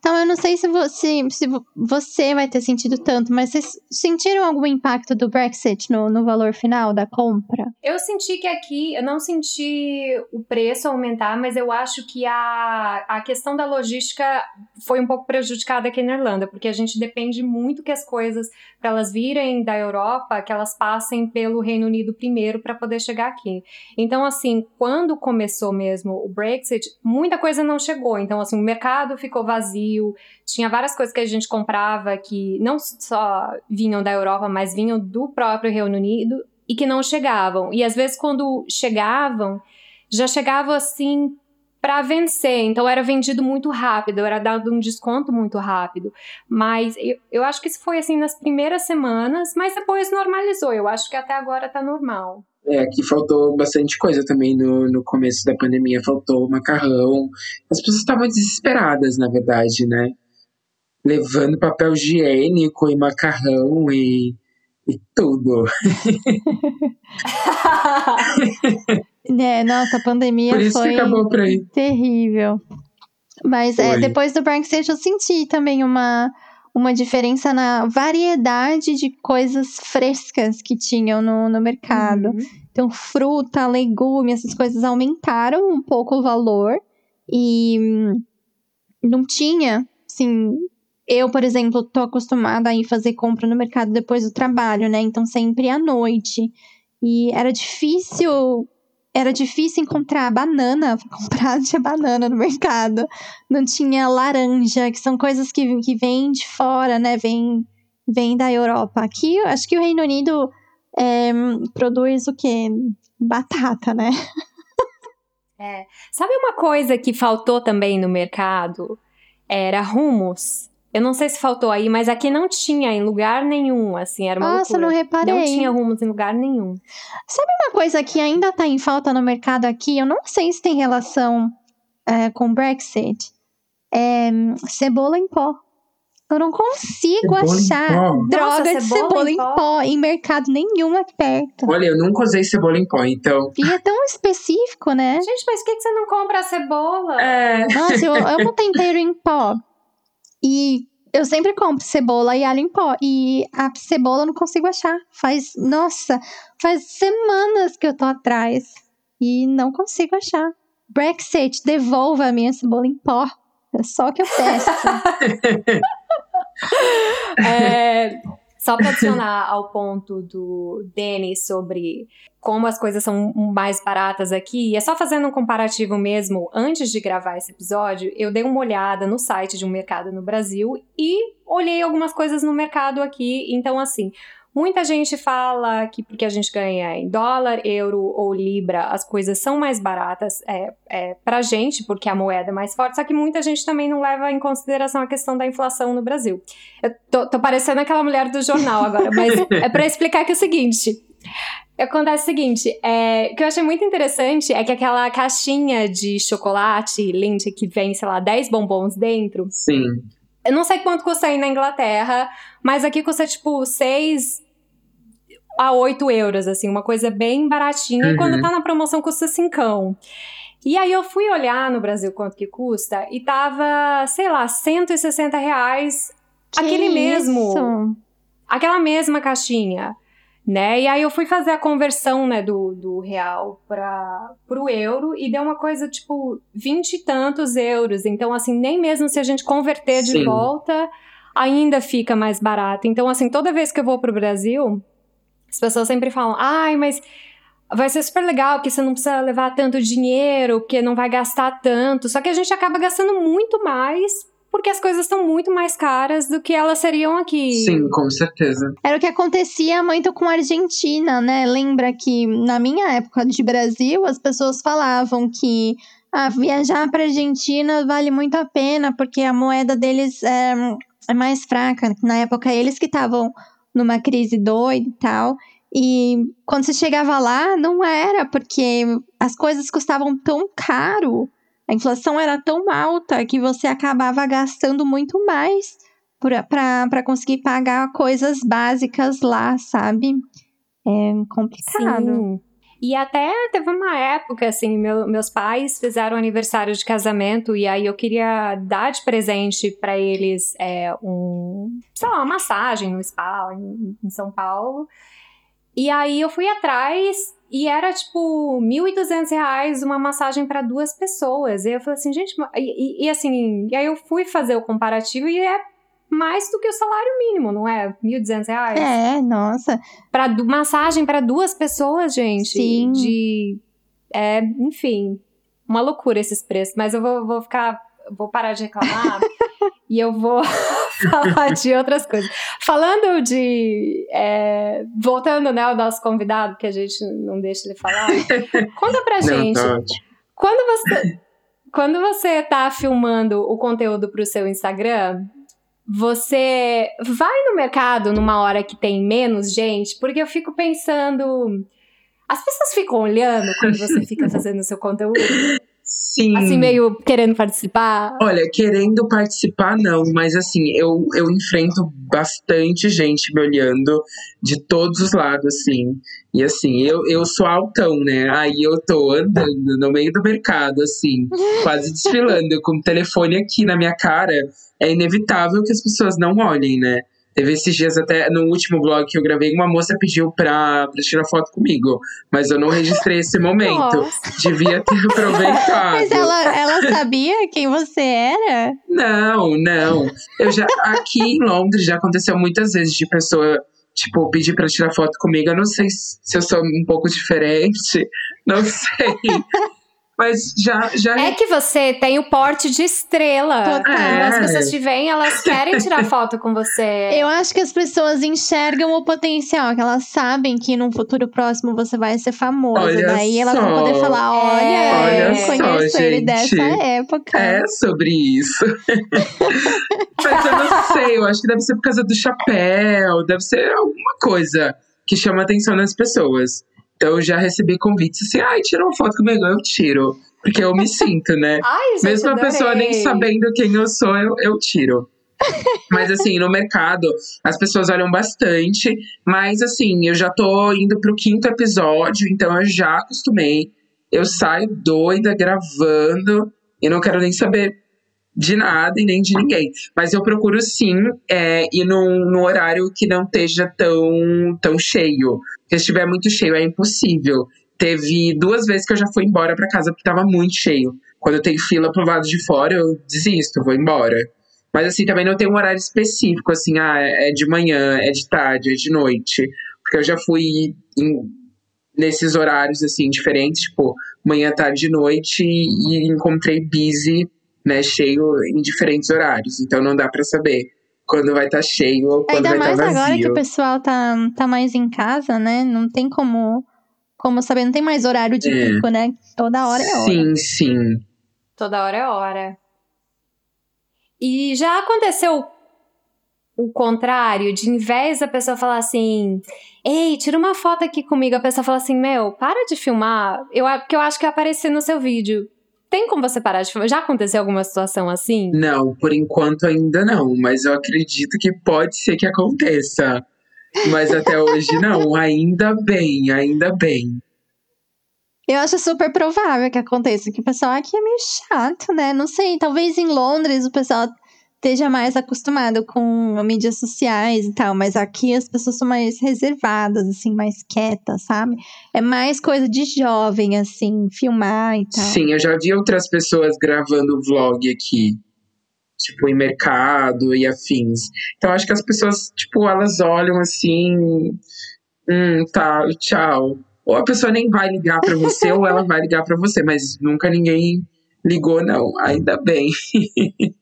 então eu não sei se você, se vo- você vai ter sentido tanto, mas vocês sentiram algum impacto do Brexit no, no valor final da compra? Eu senti que aqui, eu não senti o preço aumentar, mas eu acho que a, a questão da logística foi um pouco prejudicada aqui na Irlanda, porque a gente depende muito que as coisas, para elas virem da Europa, que elas passem pelo Reino Unido primeiro para poder chegar aqui. Então, assim, quando começou mesmo o Brexit, muita coisa não chegou. Então, assim, o mercado ficou vazio, tinha várias coisas que a gente comprava que não só vinham da Europa, mas vinham do próprio Reino Unido e que não chegavam. E às vezes, quando chegavam, já chegavam assim para vencer. Então era vendido muito rápido, era dado um desconto muito rápido. Mas eu, eu acho que isso foi assim nas primeiras semanas, mas depois normalizou. Eu acho que até agora tá normal. É, aqui faltou bastante coisa também no, no começo da pandemia. Faltou macarrão. As pessoas estavam desesperadas, na verdade, né? Levando papel higiênico e macarrão e, e tudo. É, nossa, a pandemia foi que terrível. Mas é, depois do Brexit eu senti também uma, uma diferença na variedade de coisas frescas que tinham no, no mercado. Uhum. Então, fruta, legume, essas coisas aumentaram um pouco o valor. E hum, não tinha, assim. Eu, por exemplo, tô acostumada a ir fazer compra no mercado depois do trabalho, né? Então, sempre à noite. E era difícil. Era difícil encontrar banana, pra comprar tinha banana no mercado. Não tinha laranja, que são coisas que, que vêm de fora, né? Vêm vem da Europa. Aqui, acho que o Reino Unido é, produz o quê? Batata, né? Sabe uma coisa que faltou também no mercado? Era hummus. Eu não sei se faltou aí, mas aqui não tinha em lugar nenhum, assim, era uma Nossa, loucura. não reparei. Não tinha hummus em lugar nenhum. Uma coisa que ainda tá em falta no mercado aqui, eu não sei se tem relação é, com o Brexit, é cebola em pó. Eu não consigo Cebola achar pó? droga Nossa, de cebola cebola em em pó? pó em mercado nenhum aqui perto. Olha, eu nunca usei cebola em pó, então. E é tão específico, né? Gente, mas por que que você não compra a cebola? É. Nossa, eu amo tempero em pó. E eu sempre compro cebola e alho em pó. E a cebola eu não consigo achar. Faz, nossa, faz semanas que eu tô atrás. E não consigo achar. Brexit, devolva a minha cebola em pó. É só o que eu peço. É, só para adicionar ao ponto do Denis sobre como as coisas são mais baratas aqui, é só fazendo um comparativo mesmo, antes de gravar esse episódio, eu dei uma olhada no site de um mercado no Brasil e olhei algumas coisas no mercado aqui. Então, assim, Muita gente fala que porque a gente ganha em dólar, euro ou libra, as coisas são mais baratas é, é, pra gente, porque a moeda é mais forte, só que muita gente também não leva em consideração a questão da inflação no Brasil. Eu tô, tô parecendo aquela mulher do jornal agora, mas é para explicar que é o seguinte. Acontece o seguinte, é, o que eu achei muito interessante é que aquela caixinha de chocolate lente que vem, sei lá, 10 bombons dentro. Sim. Eu não sei quanto custa aí na Inglaterra, mas aqui custa tipo 6 a 8 euros, assim, uma coisa bem baratinha. Uhum. E quando tá na promoção custa 5. E aí eu fui olhar no Brasil quanto que custa e tava, sei lá, 160 reais. Que aquele mesmo. isso? Aquela mesma caixinha né? E aí eu fui fazer a conversão, né, do, do real para o euro e deu uma coisa tipo vinte e tantos euros. Então, assim, nem mesmo se a gente converter de Sim. volta, ainda fica mais barato. Então, assim, toda vez que eu vou pro Brasil, as pessoas sempre falam, ai, mas vai ser super legal, porque você não precisa levar tanto dinheiro, porque não vai gastar tanto. Só que a gente acaba gastando muito mais. Porque as coisas estão muito mais caras do que elas seriam aqui. Sim, com certeza. Era o que acontecia muito com a Argentina, né? Lembra que na minha época de Brasil, as pessoas falavam que ah, viajar para Argentina vale muito a pena, porque a moeda deles é, é mais fraca. Na época, eles que estavam numa crise doida e tal. E quando você chegava lá, não era, porque as coisas custavam tão caro, a inflação era tão alta que você acabava gastando muito mais para conseguir pagar coisas básicas lá, sabe? É complicado. Sim. E até teve uma época, assim, meu- meus pais fizeram aniversário de casamento e aí eu queria dar de presente pra eles é, um, sei lá, uma massagem no spa em, em São Paulo. E aí eu fui atrás e era tipo 1.200 reais uma massagem pra duas pessoas. E eu falei assim, gente, e- e assim, e aí eu fui fazer o comparativo e é mais do que o salário mínimo, não é? 1.200 reais. É, nossa. Pra massagem para duas pessoas, gente. Sim. De. É, enfim. Uma loucura esses preços. Mas eu vou, vou ficar. Vou parar de reclamar e eu vou falar de outras coisas. Falando de. é, voltando, né, ao nosso convidado, que a gente não deixa ele falar. Conta pra Não, gente. tá ótimo. Quando você, quando você tá filmando o conteúdo pro seu Instagram, você vai no mercado numa hora que tem menos gente? Porque eu fico pensando. As pessoas ficam olhando quando você fica fazendo o seu conteúdo? Sim. Assim, meio querendo participar? Olha, querendo participar, não, mas assim, eu, eu enfrento bastante gente me olhando de todos os lados, assim. E assim, eu, eu sou altão, né? Aí eu tô andando no meio do mercado, assim, quase desfilando, com o telefone aqui na minha cara. É inevitável que as pessoas não olhem, né? Teve esses dias até, no último vlog que eu gravei, uma moça pediu pra, pra tirar foto comigo. Mas eu não registrei esse momento. Nossa. Devia ter aproveitado. Mas ela, ela sabia quem você era? Não, não. Eu já aqui em Londres já aconteceu muitas vezes de pessoa tipo pedir pra tirar foto comigo. Eu não sei se eu sou um pouco diferente, não sei. Mas já já É que você tem o porte de estrela. Total. Quando as É. pessoas te veem, elas querem tirar foto com você. Eu acho que as pessoas enxergam o potencial, que elas sabem que num futuro próximo você vai ser famoso. Olha Daí elas vão só. poder falar: olha, É. eu Olha conheço só, ele gente. dessa época. é sobre isso. Mas eu não sei, eu acho que deve ser por causa do chapéu, deve ser alguma coisa que chama a atenção das pessoas. Então eu já recebi convites assim, ai, tira uma foto comigo, eu tiro. Porque eu me sinto, né? Ai, gente, Mesmo a adorei. pessoa nem sabendo quem eu sou, eu, eu tiro. Mas assim, no mercado, as pessoas olham bastante. Mas assim, eu já tô indo pro quinto episódio, então eu já acostumei. Eu saio doida gravando e não quero nem saber de nada e nem de ninguém. Mas eu procuro sim é, ir num, num horário que não esteja tão, tão cheio. Se estiver muito cheio, é impossível. Teve duas vezes que eu já fui embora pra casa porque tava muito cheio. Quando eu tenho fila pro lado de fora, eu desisto, vou embora. Mas assim, também não tem um horário específico, assim, ah, é de manhã, é de tarde, é de noite. Porque eu já fui em- nesses horários, assim, diferentes, tipo, manhã, tarde, noite, e encontrei busy, né, cheio em diferentes horários. Então não dá pra saber quando vai estar tá cheio ou quando Ainda vai estar tá vazio. mais agora que o pessoal tá, tá mais em casa, né? Não tem como, como saber, não tem mais horário de é. pico, né? Toda hora é hora. Sim, sim. Toda hora é hora. E já aconteceu o contrário, de em vez da pessoa falar assim, ei, tira uma foto aqui comigo, a pessoa fala assim, meu, para de filmar, eu, porque eu acho que apareci no seu vídeo. Tem como você parar de filmar? Já aconteceu alguma situação assim? Não, por enquanto ainda não, mas eu acredito que pode ser que aconteça. Mas até hoje não, ainda bem, ainda bem. Eu acho super provável que aconteça, que o pessoal aqui é meio chato, né? Não sei, talvez em Londres o pessoal esteja mais acostumado com mídias sociais e tal, mas aqui as pessoas são mais reservadas, assim, mais quietas, sabe? É mais coisa de jovem, assim, filmar e tal. Sim, eu já vi outras pessoas gravando vlog aqui, tipo, em mercado e afins. Então, acho que as pessoas, tipo, elas olham assim, hum, tá, tchau. Ou a pessoa nem vai ligar para você, ou ela vai ligar para você, mas nunca ninguém ligou, não. Ainda bem.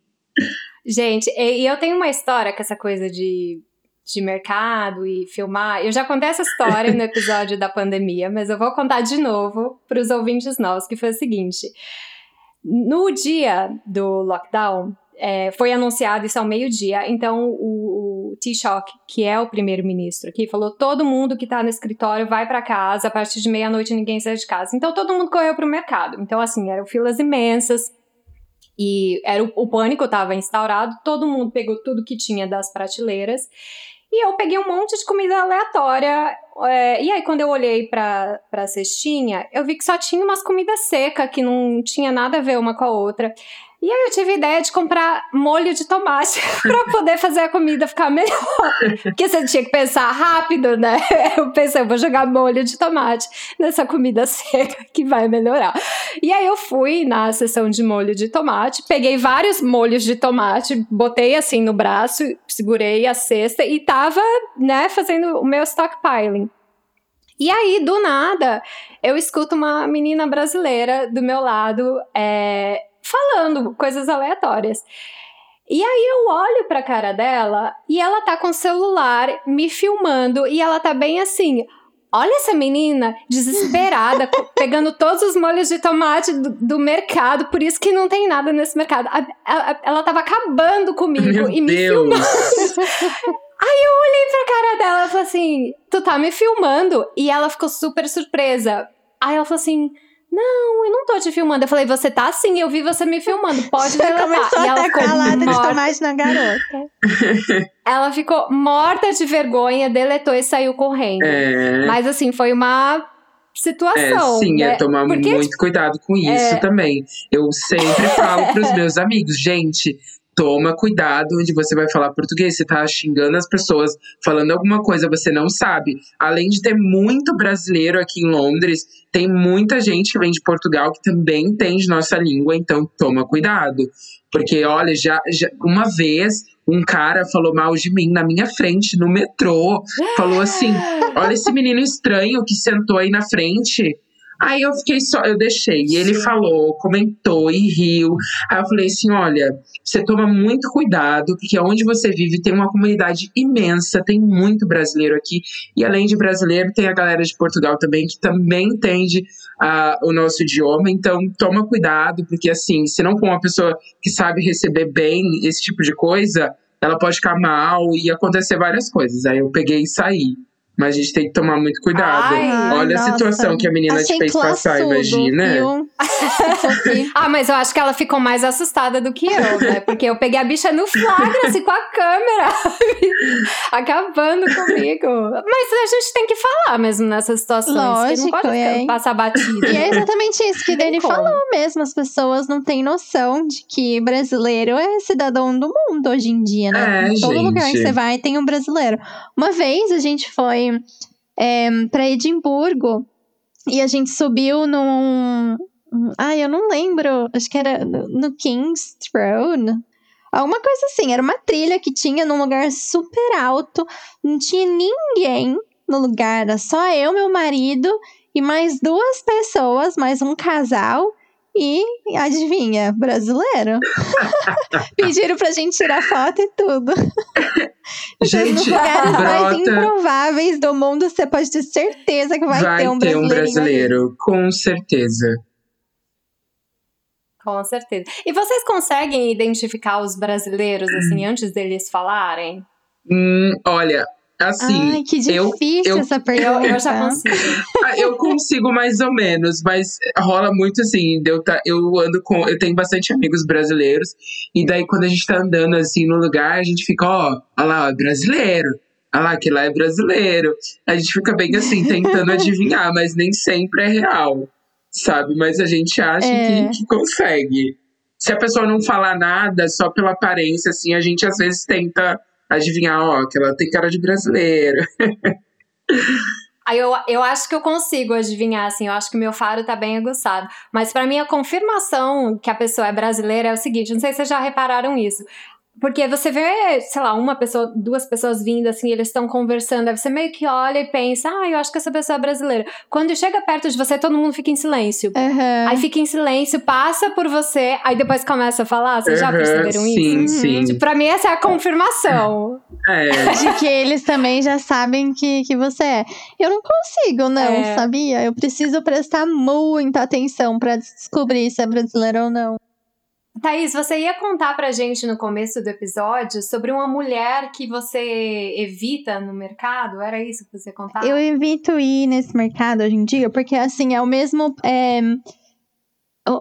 Gente, e eu tenho uma história com essa coisa de, de mercado e filmar. Eu já contei essa história no episódio da pandemia, mas eu vou contar de novo para os ouvintes novos, que foi o seguinte. No dia do lockdown, é, foi anunciado isso ao meio-dia, então o, o Taoiseach, que é o primeiro-ministro aqui, falou: todo mundo que está no escritório vai para casa, a partir de meia-noite ninguém sai de casa. Então todo mundo correu para o mercado. Então, assim, eram filas imensas, e era o, o pânico estava instaurado, todo mundo pegou tudo que tinha das prateleiras. E eu peguei um monte de comida aleatória. É, e aí, quando eu olhei pra, pra cestinha, eu vi que só tinha umas comidas secas, que não tinha nada a ver uma com a outra. E aí eu tive a ideia de comprar molho de tomate para poder fazer a comida ficar melhor. Porque você tinha que pensar rápido, né? Eu pensei, eu vou jogar molho de tomate nessa comida seca que vai melhorar. E aí eu fui na seção de molho de tomate, peguei vários molhos de tomate, botei assim no braço, segurei a cesta e tava, né, fazendo o meu stockpiling. E aí, do nada, eu escuto uma menina brasileira do meu lado, é, falando coisas aleatórias. E aí eu olho pra cara dela e ela tá com o celular me filmando e ela tá bem assim. Olha essa menina desesperada, pegando todos os molhos de tomate do, do, mercado, por isso que não tem nada nesse mercado. A, a, a, ela tava acabando comigo Meu e me Deus. filmando. Aí eu olhei pra cara dela e falei assim: Tu tá me filmando? E ela ficou super surpresa. Aí ela falou assim: não, eu não tô te filmando. Eu falei, você tá sim, eu vi você me filmando, pode deletar. Começou e ela ficou calada de tomate na garota. ela ficou morta de vergonha, deletou e saiu correndo. É... Mas assim, foi uma situação. É, sim, né? é tomar Porque, muito cuidado com isso é... também. Eu sempre falo pros meus amigos, gente, toma cuidado onde você vai falar português. Você tá xingando as pessoas, falando alguma coisa, você não sabe. Além de ter muito brasileiro aqui em Londres, tem muita gente que vem de Portugal que também entende nossa língua, então toma cuidado. Porque, olha, já, já uma vez um cara falou mal de mim na minha frente, no metrô. Falou assim: olha esse menino estranho que sentou aí na frente. Aí eu fiquei só, eu deixei. E ele falou, comentou e riu. Aí eu falei assim: olha, você toma muito cuidado, porque onde você vive tem uma comunidade imensa, tem muito brasileiro aqui. E além de brasileiro, tem a galera de Portugal também, que também entende uh, o nosso idioma. Então, toma cuidado, porque assim, se não for uma pessoa que sabe receber bem esse tipo de coisa, ela pode ficar mal e acontecer várias coisas. Aí eu peguei e saí. Mas a gente tem que tomar muito cuidado. Ai, Olha nossa. a situação que a menina Achei te fez passar, imagina. viu? Ah, mas eu acho que ela ficou mais assustada do que eu, né? Porque eu peguei a bicha no flagra, assim, com a câmera, acabando comigo. Mas a gente tem que falar mesmo nessas situações. que não Lógico, pode é. passar batida. E é exatamente isso que como. falou mesmo. As pessoas não têm noção de que brasileiro é cidadão do mundo hoje em dia, né? É, em todo gente. lugar que você vai tem um brasileiro. Uma vez a gente foi é, para Edimburgo e a gente subiu num. Ai, eu não lembro. Acho que era no King's Road. Alguma coisa assim. Era uma trilha que tinha num lugar super alto. Não tinha ninguém no lugar. Era só eu, meu marido e mais duas pessoas, mais um casal. E adivinha, brasileiro. Pediram pra gente tirar foto e tudo. Gente, Nos lugares mais brota, improváveis do mundo, você pode ter certeza que vai, vai ter um ter um brasileirinho ali. brasileiro, com certeza. Com certeza. E vocês conseguem identificar os brasileiros, assim, antes deles falarem? Hum, olha, assim, Ai, que eu- difícil eu- essa Eu, pergunta. eu já consigo. Ah, eu consigo mais ou menos, mas rola muito assim, eu, tá, eu ando com. Eu tenho bastante amigos brasileiros, e daí quando a gente tá andando assim no lugar, a gente fica, ó, olha lá, ó, é brasileiro. Olha lá, que lá é brasileiro. A gente fica bem assim, tentando adivinhar, mas nem sempre é real, sabe? Mas a gente acha É. que, que consegue. Se a pessoa não falar nada, só pela aparência, assim, a gente às vezes tenta adivinhar, ó, que ela tem cara de brasileiro. Aí eu, eu acho que eu consigo adivinhar, assim, eu acho que meu faro tá bem aguçado. Mas pra mim, a confirmação que a pessoa é brasileira é o seguinte: não sei se vocês já repararam isso. Porque você vê, sei lá, uma pessoa, duas pessoas vindo assim, eles estão conversando, aí você meio que olha e pensa, ah, eu acho que essa pessoa é brasileira. Quando chega perto de você, todo mundo fica em silêncio. Aham. Aí fica em silêncio, passa por você, aí depois começa a falar. Vocês já Aham, perceberam sim, isso? sim. Tipo, Pra mim, essa é a confirmação. É. De que eles também já sabem que, que você é. Eu não consigo, não, É. sabia? Eu preciso prestar muita atenção pra descobrir se é brasileiro ou não. Thaís, você ia contar pra gente no começo do episódio sobre uma mulher que você evita no mercado? Era isso que você contava? Eu evito ir nesse mercado hoje em dia, porque assim, é o mesmo. é,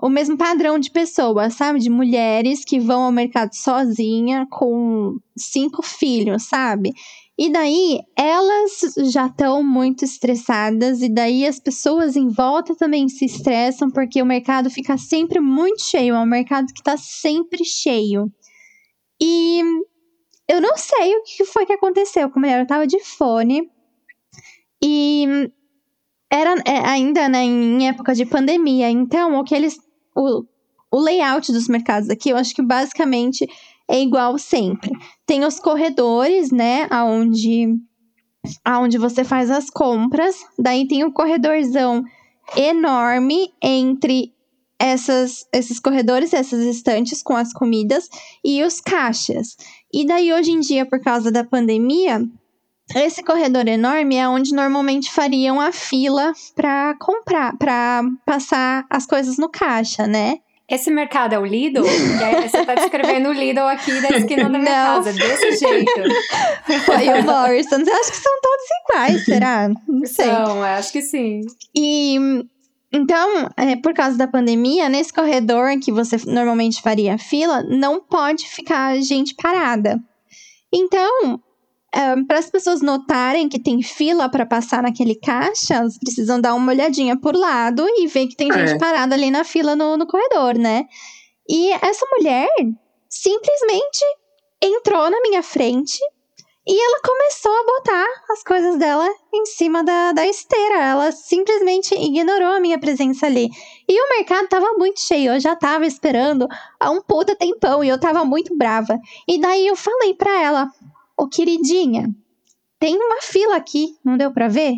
o, mesmo padrão de pessoas, sabe? De mulheres que vão ao mercado sozinha com cinco filhos, sabe? E daí elas já estão muito estressadas, e daí as pessoas em volta também se estressam, porque o mercado fica sempre muito cheio, é um mercado que tá sempre cheio. E eu não sei o que foi que aconteceu com a mulher, eu tava de fone. E era é, ainda né, em época de pandemia, então o que eles. O, o layout dos mercados aqui, eu acho que basicamente é igual sempre. Tem os corredores, né? Aonde, aonde você faz as compras. Daí tem um corredorzão enorme entre essas, esses corredores, essas estantes com as comidas e os caixas. E daí, hoje em dia, por causa da pandemia, esse corredor enorme é onde normalmente fariam a fila para comprar, para passar as coisas no caixa, né? Esse mercado é o Lidl? E aí você tá descrevendo o Lidl aqui da esquina da minha Não. casa, desse jeito. Foi o Morrison's. Eu acho que são todos iguais, será? Não sei. São, eu acho que sim. E então, é, por causa da pandemia, nesse corredor que você normalmente faria fila, não pode ficar gente parada. Então, para as pessoas notarem que tem fila para passar naquele caixa, elas precisam dar uma olhadinha por lado e ver que tem É. gente parada ali na fila no, no corredor, né? E essa mulher simplesmente entrou na minha frente e ela começou a botar as coisas dela em cima da, da esteira. Ela simplesmente ignorou a minha presença ali. E o mercado tava muito cheio. Eu já tava esperando há um puta tempão e eu tava muito brava. E daí eu falei pra ela: Ô queridinha, tem uma fila aqui, não deu pra ver?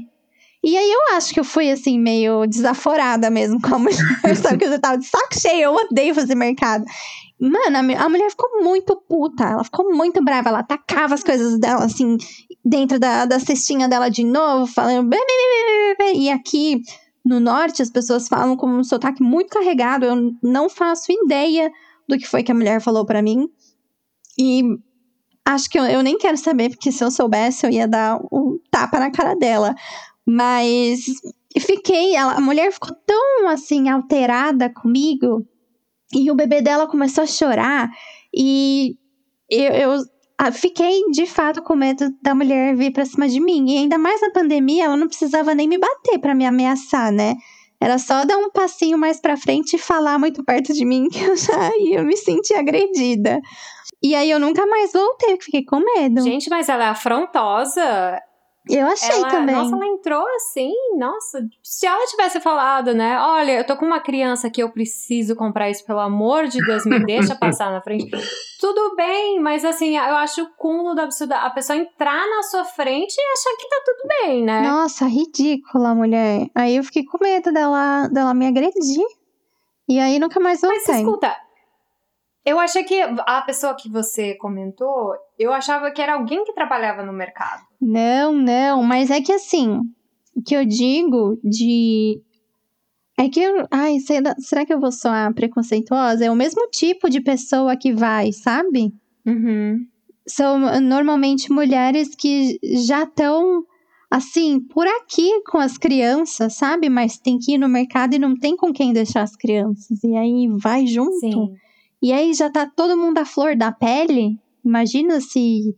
E aí eu acho que eu fui assim, meio desaforada mesmo com a mulher, sabe? Que eu já tava de saco cheio, eu odeio fazer mercado. Mano, a, a mulher ficou muito puta, ela ficou muito brava, ela tacava as coisas dela assim, dentro da, da cestinha dela de novo, falando. "Bê, bê, bê, bê, bê, bê". E aqui no norte as pessoas falam com um sotaque muito carregado, eu não faço ideia do que foi que a mulher falou pra mim. E acho que eu, eu nem quero saber, porque se eu soubesse eu ia dar um tapa na cara dela. Mas fiquei, ela- a mulher ficou tão assim alterada comigo e o bebê dela começou a chorar e eu, eu fiquei de fato com medo da mulher vir pra cima de mim. E ainda mais na pandemia, ela não precisava nem me bater pra me ameaçar, né? Era só dar um passinho mais pra frente e falar muito perto de mim que eu já ia me sentir agredida. E aí eu nunca mais voltei, porque fiquei com medo. Gente, mas ela é afrontosa. eu achei Ela, também. Nossa, ela entrou assim, nossa. Se ela tivesse falado, né? Olha, eu tô com uma criança que eu preciso comprar isso, pelo amor de Deus, me deixa passar na frente. Tudo bem, mas assim, eu acho o cúmulo do absurdo a pessoa entrar na sua frente e achar que tá tudo bem, né? Nossa, ridícula, mulher. Aí eu fiquei com medo dela, dela me agredir. E aí nunca mais Mas voltei. escuta, eu achei que a pessoa que você comentou, eu achava que era alguém que trabalhava no mercado. Não, não, mas é que assim, o que eu digo de. É que eu. Ai, será, que eu vou soar preconceituosa? É o mesmo tipo de pessoa que vai, sabe? Uhum. São normalmente mulheres que já estão, assim, por aqui com as crianças, sabe? Mas tem que ir no mercado e não tem com quem deixar as crianças. E aí vai junto. Sim. E aí já tá todo mundo à flor da pele. Imagina se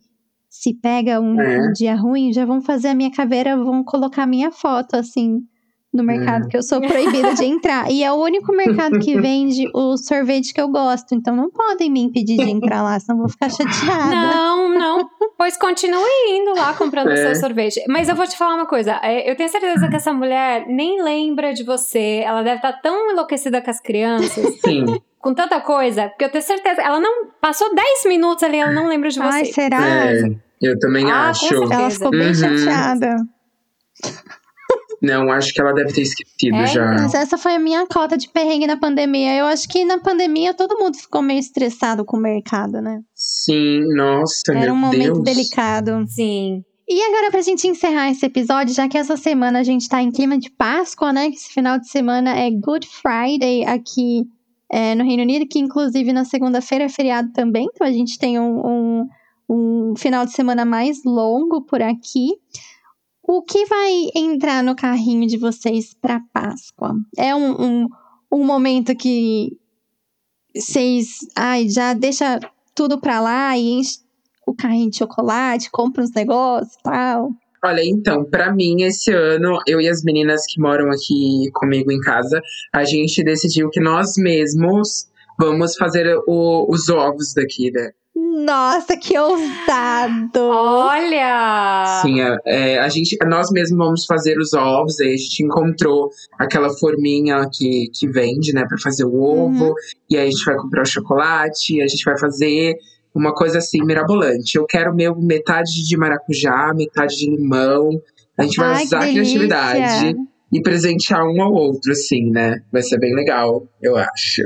se pega um, É. um dia ruim, já vão fazer a minha caveira, vão colocar minha foto assim no mercado, É. que eu sou proibida de entrar. E é o único mercado que vende o sorvete que eu gosto. Então não podem me impedir de entrar lá, senão eu vou ficar chateada. Não, não. Pois continue indo lá comprando o É. seu sorvete. Mas eu vou te falar uma coisa. é, Eu tenho certeza que essa mulher nem lembra de você. Ela deve estar tão enlouquecida com as crianças, Sim. com tanta coisa, porque eu tenho certeza. Ela não. Passou 10 minutos ali, ela não lembra de você. Ai, será? É, eu também Ah, acho. Ela ficou bem Uhum. chateada. Não, acho que ela deve ter esquecido É, já. Mas essa foi a minha cota de perrengue na pandemia. Eu acho que na pandemia todo mundo ficou meio estressado com o mercado, né? Sim, nossa, Era meu um momento Deus. delicado. Sim. E agora, pra gente encerrar esse episódio, já que essa semana a gente tá em clima de Páscoa, né? Que esse final de semana é Good Friday aqui é, no Reino Unido, que inclusive na segunda-feira é feriado também. Então a gente tem um, um, um final de semana mais longo por aqui. O que vai entrar no carrinho de vocês pra Páscoa? É um, um, um momento que vocês ai, já deixa tudo pra lá e enche o carrinho de chocolate, compra uns negócios e tal. Olha, então, pra mim, esse ano, eu e as meninas que moram aqui comigo em casa, a gente decidiu que nós mesmos vamos fazer o- os ovos daqui, né? Nossa, que ousado! Olha! Sim, é, é, a gente, nós mesmos vamos fazer os ovos, aí a gente encontrou aquela forminha que, que vende, né, pra fazer o ovo, Uhum. e aí a gente vai comprar o chocolate, a gente vai fazer uma coisa assim, mirabolante. Eu quero meu metade de maracujá, metade de limão, a gente vai Ai, usar a criatividade e presentear um ao outro, assim, né? Vai ser bem legal, eu acho.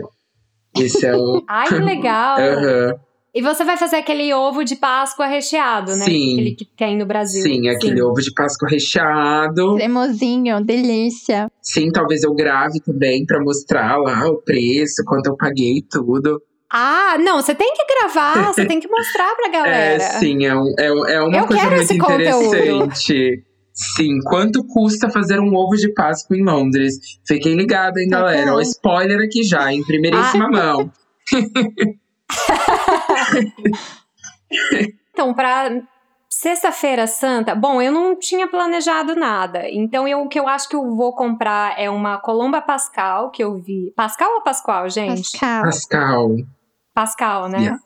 Esse é o. Ai, que legal! Aham. E você vai fazer aquele ovo de Páscoa recheado, né? Sim. Aquele que tem no Brasil. Sim, aquele ovo de Páscoa recheado. Cremosinho, delícia. Sim, talvez eu grave também pra mostrar lá o preço, quanto eu paguei e tudo. Ah, não, você tem que gravar, você tem que mostrar pra galera. É, sim, é, um, é, é uma Eu coisa quero muito conteúdo. interessante. Sim, quanto custa fazer um ovo de Páscoa em Londres? Fiquem ligados, hein, Tá galera? bom. O spoiler aqui já, em primeiríssima Ah. mão. Então, pra sexta-feira santa, bom, eu não tinha planejado nada. Então, eu, o que eu acho que eu vou comprar é uma Colomba Pascal, que eu vi. Pascal ou Pascoal, gente? Pascal. Pascal. Pascal, né? Yeah.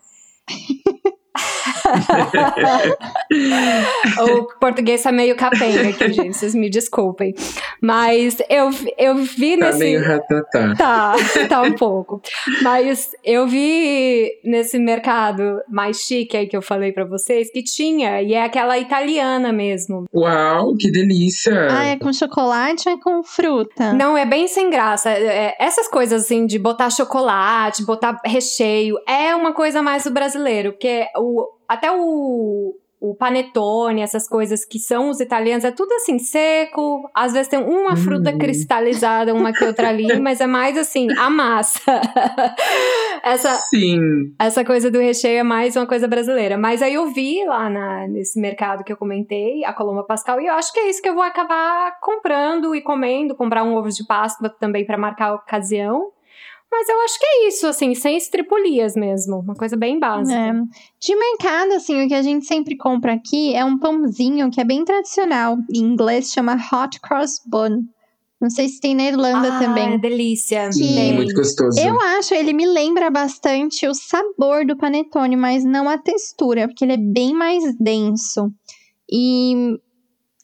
o português tá meio capenga aqui, gente. Vocês me desculpem. Mas eu, eu vi Tá nesse. meio ratatá. Tá, tá um pouco. Mas eu vi nesse mercado mais chique aí que eu falei pra vocês que tinha, e é aquela italiana mesmo. Uau, que delícia! Ah, é com chocolate ou é com fruta? Não, é bem sem graça. É, essas coisas assim de botar chocolate, botar recheio, é uma coisa mais do brasileiro, porque o, até o, o panetone, essas coisas que são os italianos, é tudo assim, seco. Às vezes tem uma fruta Hum. cristalizada, uma que outra ali, mas é mais assim, a massa. Essa, Sim. essa coisa do recheio é mais uma coisa brasileira. Mas aí eu vi lá na- nesse mercado que eu comentei, a Colomba Pascal, e eu acho que é isso que eu vou acabar comprando e comendo, comprar um ovo de Páscoa também para marcar a ocasião. Mas eu acho que é isso, assim, sem estripulias mesmo. Uma coisa bem básica. É. De mercado, assim, o que a gente sempre compra aqui é um pãozinho que é bem tradicional. Em inglês chama hot cross bun. Não sei se tem na Irlanda ah, também. É delícia. Que- Tem. Muito gostoso. Eu acho, ele me lembra bastante o sabor do panetone, mas não a textura, porque ele é bem mais denso. E.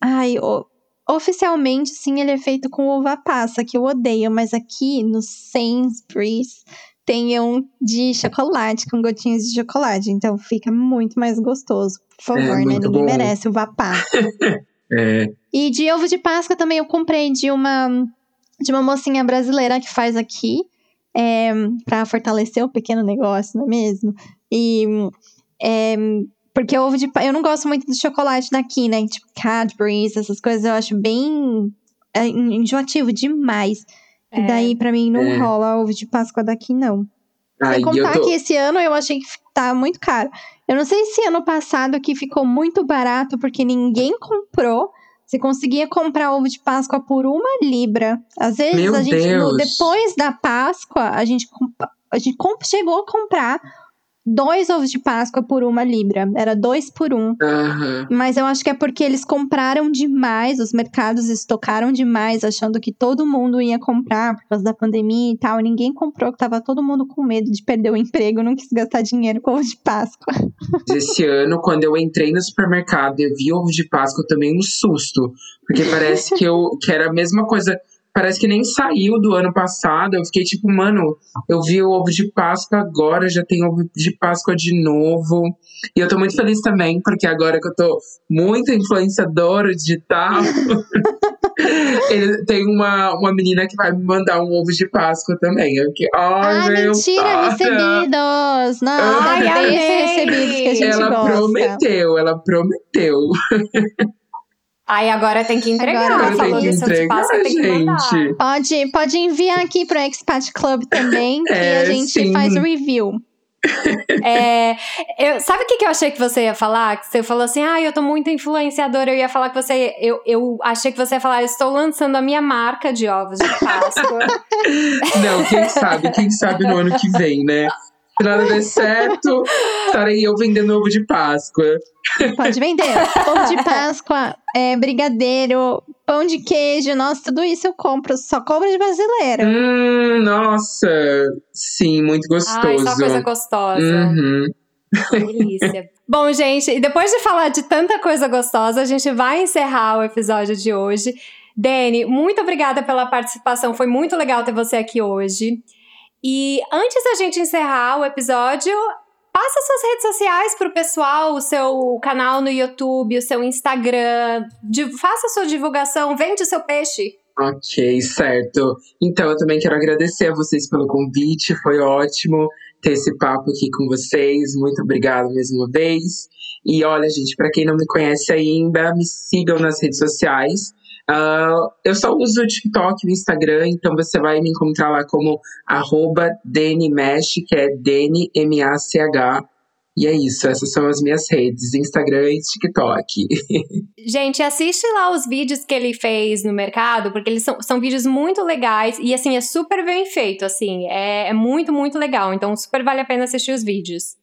Ai, o- oficialmente, sim, ele é feito com uva passa, que eu odeio, mas aqui no Sainsbury's tem um de chocolate, com gotinhas de chocolate, então fica muito mais gostoso. Por favor, É, né? Ninguém bom. merece uva passa. É, E de ovo de Páscoa também eu comprei de uma de uma mocinha brasileira que faz aqui. é, para fortalecer o pequeno negócio, não é mesmo? E é, porque ovo de eu não gosto muito do chocolate daqui, né? Tipo Cadbury's, essas coisas eu acho bem é, enjoativo demais. É. E daí, para mim, não é. rola ovo de Páscoa daqui, não. Sem contar tô... que esse ano eu achei que tá muito caro. Eu não sei se ano passado aqui ficou muito barato porque ninguém comprou. Você conseguia comprar ovo de Páscoa por uma libra. Às vezes Meu a gente, no, depois da Páscoa, a gente, a gente chegou a comprar dois ovos de Páscoa por uma libra. Era dois por um. Uhum. Mas eu acho que é porque eles compraram demais, os mercados estocaram demais, achando que todo mundo ia comprar por causa da pandemia e tal. Ninguém comprou, que tava todo mundo com medo de perder o emprego, não quis gastar dinheiro com ovo de Páscoa. Esse ano, quando eu entrei no supermercado e vi ovo de Páscoa, eu tomei um susto. Porque parece que, eu, que era a mesma coisa parece que nem saiu do ano passado. Eu fiquei tipo, mano, eu vi o ovo de Páscoa agora, já tem ovo de Páscoa de novo. E eu tô muito feliz também, porque agora que eu tô muito influenciadora digital, ele tem uma, uma menina que vai me mandar um ovo de Páscoa também. Eu fiquei, ai, ai meu mentira, para. recebidos! Não, ai, recebidos que a gente ela gosta. prometeu, ela prometeu. Aí agora tem que entregar. Agora Falou tem que de entregar, Páscoa, tem que. Pode, pode enviar aqui pro Expat Club também, que É, a gente sim. faz review. É, eu, sabe o que, que eu achei que você ia falar? Que você falou assim, ah, eu tô muito influenciadora. Eu ia falar que você. Eu, eu achei que você ia falar, eu estou lançando a minha marca de ovos de Páscoa. Não, quem sabe, quem sabe no ano que vem, né? Se nada der certo, estarei eu vendendo ovo de Páscoa. Pode vender. Pão de Páscoa, é, brigadeiro, pão de queijo, nossa, tudo isso eu compro. Só compro de brasileiro. Hum, nossa, sim, muito gostoso. Ai, só coisa gostosa. Uhum. Delícia. Bom, gente, e depois de falar de tanta coisa gostosa, a gente vai encerrar o episódio de hoje. Dani, muito obrigada pela participação. Foi muito legal ter você aqui hoje. E antes da gente encerrar o episódio, passa suas redes sociais pro pessoal, o seu canal no YouTube, o seu Instagram. Faça sua divulgação, vende o seu peixe. Ok, certo. Então, eu também quero agradecer a vocês pelo convite. Foi ótimo ter esse papo aqui com vocês. Muito obrigado mais uma vez. E olha, gente, para quem não me conhece ainda, me sigam nas redes sociais. Ah, eu só uso o TikTok e o Instagram, então você vai me encontrar lá como arroba DNMesh, que é D-N-M-A-C-H. E é isso, essas são as minhas redes, Instagram e TikTok. Gente, assiste lá os vídeos que ele fez no mercado, porque eles são, são vídeos muito legais e, assim, é super bem feito, assim. É, é muito, muito legal. Então, super vale a pena assistir os vídeos.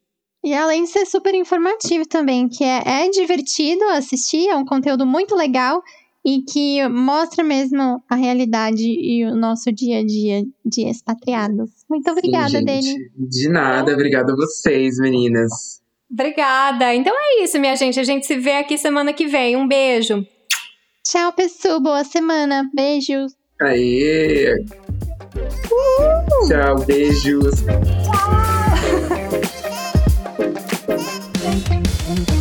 E além de ser super informativo também, que é, é divertido assistir, é um conteúdo muito legal e que mostra mesmo a realidade e o nosso dia a dia de expatriados. Muito obrigada, Sim, Dani. De nada, obrigada a vocês, meninas. Obrigada. Então é isso, minha gente. A gente se vê aqui semana que vem. Um beijo. Tchau, pessoal. Boa semana. Beijos. Aê! Tchau, beijos. Tchau.